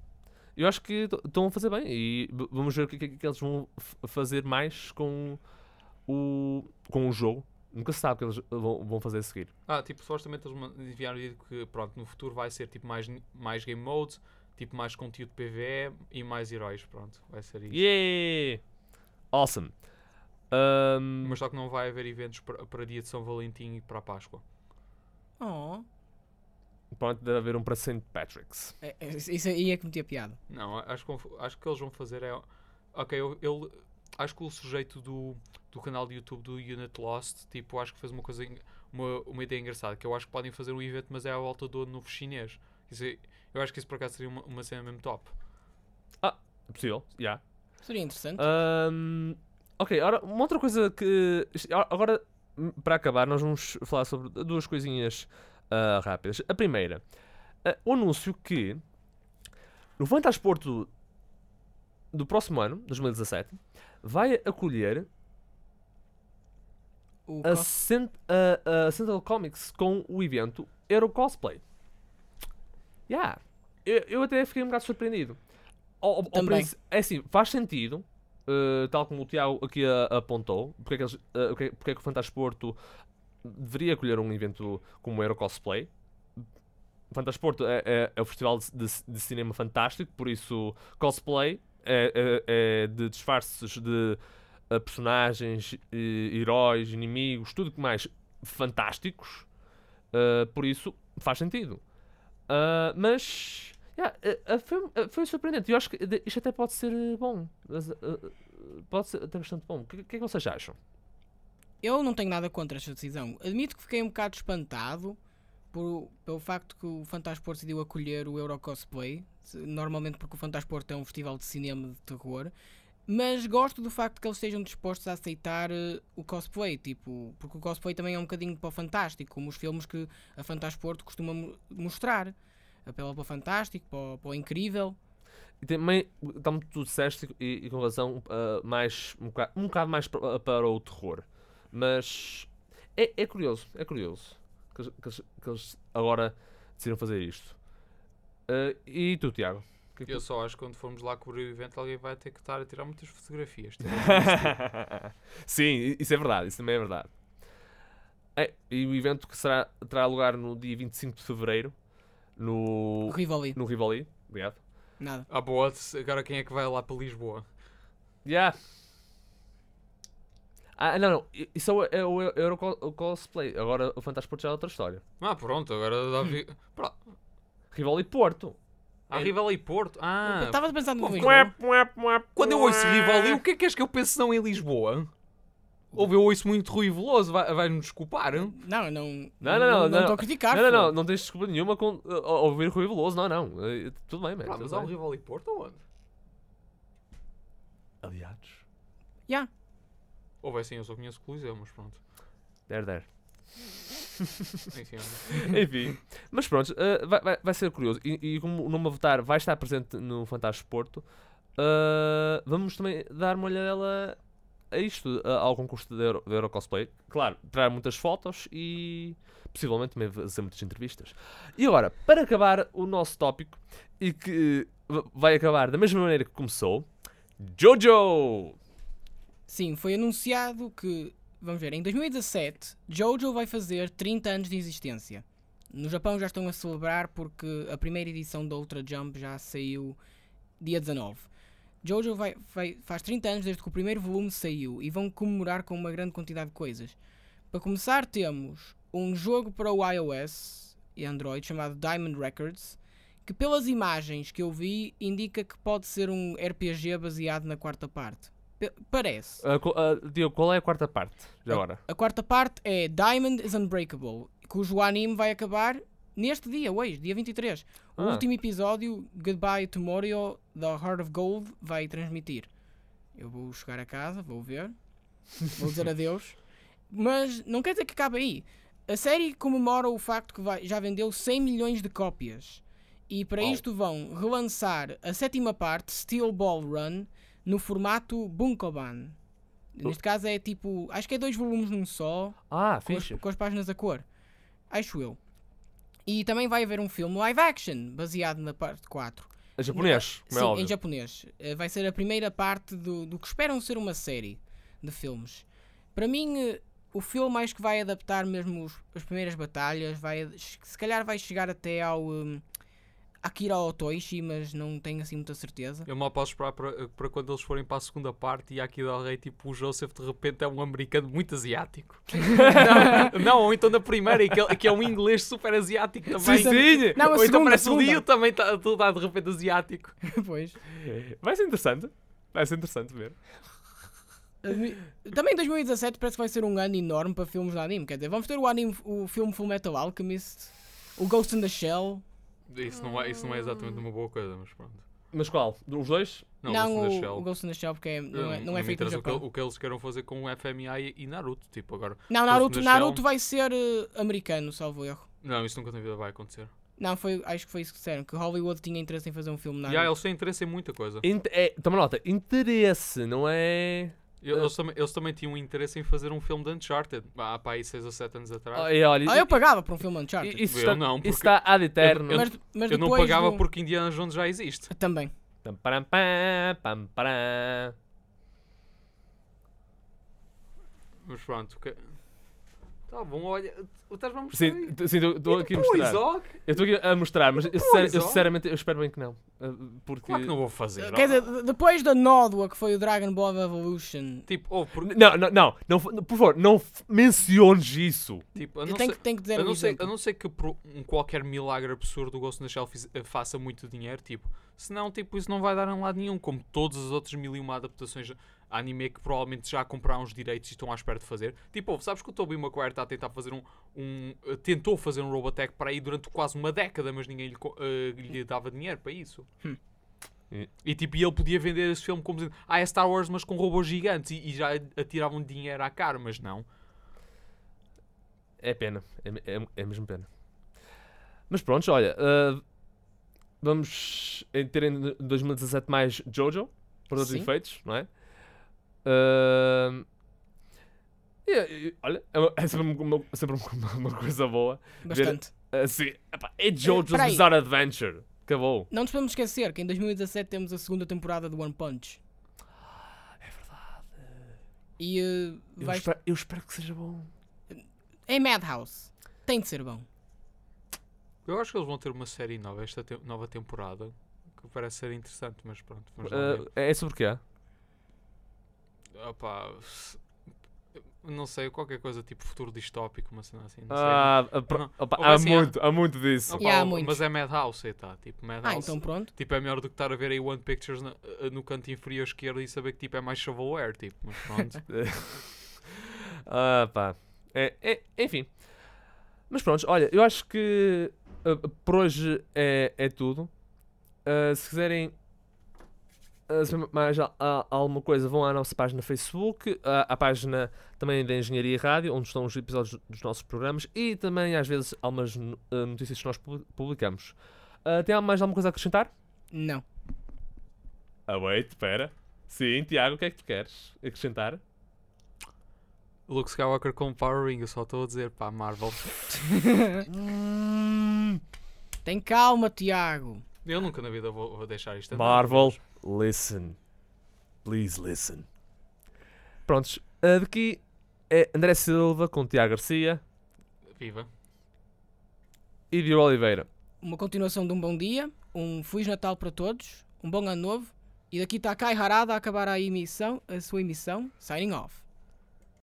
Eu acho que estão a fazer bem e vamos ver o que, é que- que eles vão fazer mais com o, com o jogo. Nunca se sabe o que eles vão, vão fazer a seguir. Ah, tipo, supostamente eles enviaram que, pronto, no futuro vai ser tipo mais, mais game modes, tipo mais conteúdo PvE e mais heróis, pronto, vai ser isso. Yeah! Awesome. Ahm, Mas só que não vai haver eventos para, para dia de São Valentim e para a Páscoa. Oh, pronto, deve haver um para St. Patrick's. é- é- isso aí é que metia piada. Não, acho que, acho que eles vão fazer é. Ok, eu, eu- acho que o sujeito do, do canal de YouTube do Unit Lost, tipo, acho que fez uma coisa, uma, uma ideia engraçada, que eu acho que podem fazer um evento, mas é à volta do ano novo chinês. Isso eu acho que isso por acaso seria uma, uma cena mesmo top. É possível, já. Seria interessante. Ahm, ok, ora, uma outra coisa que. Agora, para acabar, nós vamos falar sobre duas coisinhas ah, rápidas. A primeira, ah, o anúncio que no Fantasporto do próximo ano, 2017, vai acolher o a, Cent a, a Central Comics com o evento Euro Cosplay. Yeah. Eu, eu até fiquei um bocado surpreendido. Ao Também. é assim, faz sentido, eh, tal como o Tiago aqui a- apontou, porque é que, eles, eh, porque, é- porque é que o Fantasporto deveria acolher um evento como o Euro Cosplay. O Fantasporto é, é, é o festival de, de- cinema fantástico, por isso cosplay é, é- é de disfarces de uh, personagens, eh, heróis, inimigos, tudo que mais fantásticos. Uh, por isso faz sentido. Uh, mas yeah, uh, foi, foi surpreendente. Eu acho que isto até pode ser bom. Pode ser até bastante bom. O que, que é que vocês acham? Eu não tenho nada contra esta decisão. Admito que fiquei um bocado espantado por, pelo facto que o Fantasport decidiu acolher o Euro Cosplay. Normalmente porque o Fantasport é um festival de cinema de terror. Mas gosto do facto que eles estejam dispostos a aceitar eh, o cosplay, tipo, porque o cosplay também é um bocadinho para o fantástico, como os filmes que a Fantasport costuma mo- mostrar. Apela para o fantástico, para o, para o incrível. E também, como tu disseste, e, e com razão, uh, mais, um, bocado, um bocado mais para, para o terror. Mas é, é curioso, é curioso que, eles- que que eles agora decidiram fazer isto. Uh, e tu, Tiago? Que é que Eu tu- só acho que quando formos lá cobrir o evento, alguém vai ter que estar a tirar muitas fotografias. Sim, isso é verdade, isso também é verdade. É, e o evento que será, terá lugar no dia 25 de Fevereiro no, O Rivali. no Rivoli. Obrigado. Nada. ah, boa, agora quem é que vai lá para Lisboa? Yeah. Ah, não, não. Isso é o, é o Euro co- Cosplay. Agora o Fantasport já é outra história. Ah, pronto, agora dá vi... Pro- Rivoli Porto. Ah, Rivali e Porto. Ah, estava pensando no Lisboa. Quando eu ouço Rivali, o que é que és que eu penso não em Lisboa? Ou eu ouço muito Rui Veloso, vai- vai-me desculpar? Não, não. Não, não, não, Não não. estou a criticar. não, não, não. Não tens desculpa nenhuma com uh, ouvir Rui Veloso. Não, não. Eh, tudo bem, man. Ah, tudo mas há um e Porto onde? Aliados. Ya. Ou vai sim, eu só conheço Coliseu, mas pronto. Der, der. Enfim. Mas pronto, eh, vai, vai, vai ser curioso. E, e como o nome a votar vai estar presente no Fantástico Porto, eh, vamos também dar uma olhadela a isto, a- ao concurso de Euro, Euro Cosplay. Claro, terá muitas fotos e possivelmente também fazer muitas entrevistas. E agora, para acabar o nosso tópico, e que eh, vai acabar da mesma maneira que começou, Jojo! Sim, foi anunciado que, vamos ver, em 2017, Jojo vai fazer 30 anos de existência. No Japão já estão a celebrar porque a primeira edição da Ultra Jump já saiu dia 19. Jojo vai, vai- faz 30 anos desde que o primeiro volume saiu e vão comemorar com uma grande quantidade de coisas. Para começar, temos um jogo para o iOS e Android chamado Diamond Records, que pelas imagens que eu vi indica que pode ser um RPG baseado na quarta parte. Parece. Co- ah, Diogo, qual é a quarta parte? Já agora. A quarta parte é Diamond is Unbreakable, cujo anime vai acabar neste dia, hoje, dia 23. O Ah. último episódio, Goodbye Tomorrow, da Heart of Gold, vai transmitir. Eu vou chegar a casa, vou ver, vou dizer adeus. Mas não quer dizer que acabe aí. A série comemora o facto que vai- já vendeu 100 milhões de cópias. E para Oh. isto vão relançar a sétima parte, Steel Ball Run, no formato Bunkoban. Neste caso é tipo, acho que é dois volumes num só, Ah, com as, com as páginas a cor. Acho eu. E também vai haver um filme live action, baseado na parte 4. É japonês, como é Sim, óbvio. em japonês. Eh, Vai ser a primeira parte do, do que esperam ser uma série de filmes. Para mim, eh, o filme acho que vai adaptar mesmo os- as primeiras batalhas. Vai, se calhar vai chegar até ao hum, Akira Otoishi, mas não tenho assim muita certeza. Eu mal posso esperar para, para quando eles forem para a segunda parte e aqui Del Rey, tipo, o Joseph de repente é um americano muito asiático. não, não, ou então na primeira, e que, ele- que é um inglês super asiático também. sim. Não, a ou então segunda, a parece o. Dio também está tá, de repente asiático. pois. Vai ser interessante. Vai ser interessante ver. Também 2017 parece que vai ser um ano enorme para filmes de anime. Quer dizer, vamos ter o, anime, o filme Full Metal Alchemist, o Ghost in the Shell. Isso não, é, isso não é exatamente uma boa coisa, mas pronto. Mas qual? Os dois? Não, Não, Ghost in the o, Shell. o Ghost in the Shell porque é- não, é, Não- não é me feito no interessa o que, Japão. o que eles queiram fazer com o FMI e, Naruto. Tipo, agora. Não, Naruto, Naruto Shell. vai ser eh, americano, salvo erro. Não, isso nunca na vida vai acontecer. Não, foi, acho que foi isso que disseram, que Hollywood tinha interesse em fazer um filme E Naruto. aí, eles têm interesse em muita coisa. Int- é, toma nota, interesse, não é. Eles, também, eles também tinham interesse em fazer um filme de Uncharted. Há para aí 6 ou 7 anos atrás. Ah, é, olha, Ah, eu pagava por um filme Uncharted. isso, Eu está, não, isso porque- está ad eterno. eu- mas mas eu não pagava do- porque Indiana Jones já existe. Também. Pam, param, pam, pam, param. Mas pronto. Que... Tá bom, olha. Estás-me a mostrar Sim, aí? t- sim, estou aqui a mostrar. ó, Eu estou aqui a mostrar, mas eu, sincer- eu sinceramente eu espero bem que não. Ah, Porque. Claro que não vou fazer. Quer ó. dizer, de- depois da nódoa que foi o Dragon Ball Evolution, Tipo, oh, porque, Não, não, não, não, por favor, não menciones isso. tipo, a eu não tenho ser, que, tenho que dizer a um não, ser, a não ser que por um qualquer milagre absurdo o Ghost in the Shell eh, faça muito dinheiro, tipo, senão tipo, isso não vai dar em lado nenhum, como todas as outras mil e uma adaptações anime que provavelmente já compraram os direitos e estão à espera de fazer. Tipo, sabes que o Tobey Maguire está a tentar fazer um, um eh, tentou fazer um Robotech para aí durante quase uma década, mas ninguém lhe, eh, lhe dava dinheiro para isso. Hum. E tipo, e ele podia vender esse filme como dizendo, ah, é Star Wars, mas com robôs gigantes, e, e já atiravam dinheiro à cara, mas não. É pena, é, é, é mesmo pena. Mas pronto, olha, ah, vamos ter em 2017 mais Jojo, por todos os efeitos, não é? Ah, e- e- olha, é, uma- é sempre, uma, sempre uma- uma coisa boa. Bastante. Assim, epá, é Jojo's. Bizarre Adventure. Acabou. Não nos podemos esquecer que em 2017 temos a segunda temporada do One Punch. É verdade. E eh, Eu, espero, eu espero que seja bom. é Madhouse. Tem de ser bom. Eu acho que eles vão ter uma série nova, esta te- nova temporada, que parece ser interessante, mas pronto, vamos lá Ah, ver. é sobre o quê? Opá, s- não sei, qualquer coisa tipo futuro distópico, uma cena assim, não Ah, ah, Não. opa, há ser- muito, há muito sei. disso. Opá, E há o- muitos. mas é Madhouse, aí tá, tipo Ah, Madhouse. então pronto. Tipo, é melhor do que estar a ver aí One Pictures na- no canto inferior esquerdo e saber que tipo é mais shovelware, tipo, mas pronto. Ah, pá. É, é- enfim. Mas pronto, olha, eu acho que ah, por hoje é, é tudo. Ah, se quiserem saber mais a- a- alguma coisa, vão à nossa página Facebook, à, à página também da Engenharia e Rádio, onde estão os episódios dos nossos programas e também às vezes algumas ah, notícias que nós pu- publicamos. Ah, tem mais alguma coisa a acrescentar? Não. Ah, wait, espera. Sim, Tiago, o que é que tu queres acrescentar? Luke Skywalker com Power Ring, eu só estou a dizer, pá, Marvel. Tem calma, Tiago. Eu nunca na vida vou, vou deixar isto. Marvel, listen. Please listen. Prontos, ah, daqui é André Silva com Tiago Garcia Viva. e Diogo Oliveira. Uma continuação de um bom dia, um Feliz Natal para todos, um bom ano novo. E daqui está Kai Harada a acabar a emissão, a sua emissão. Signing off.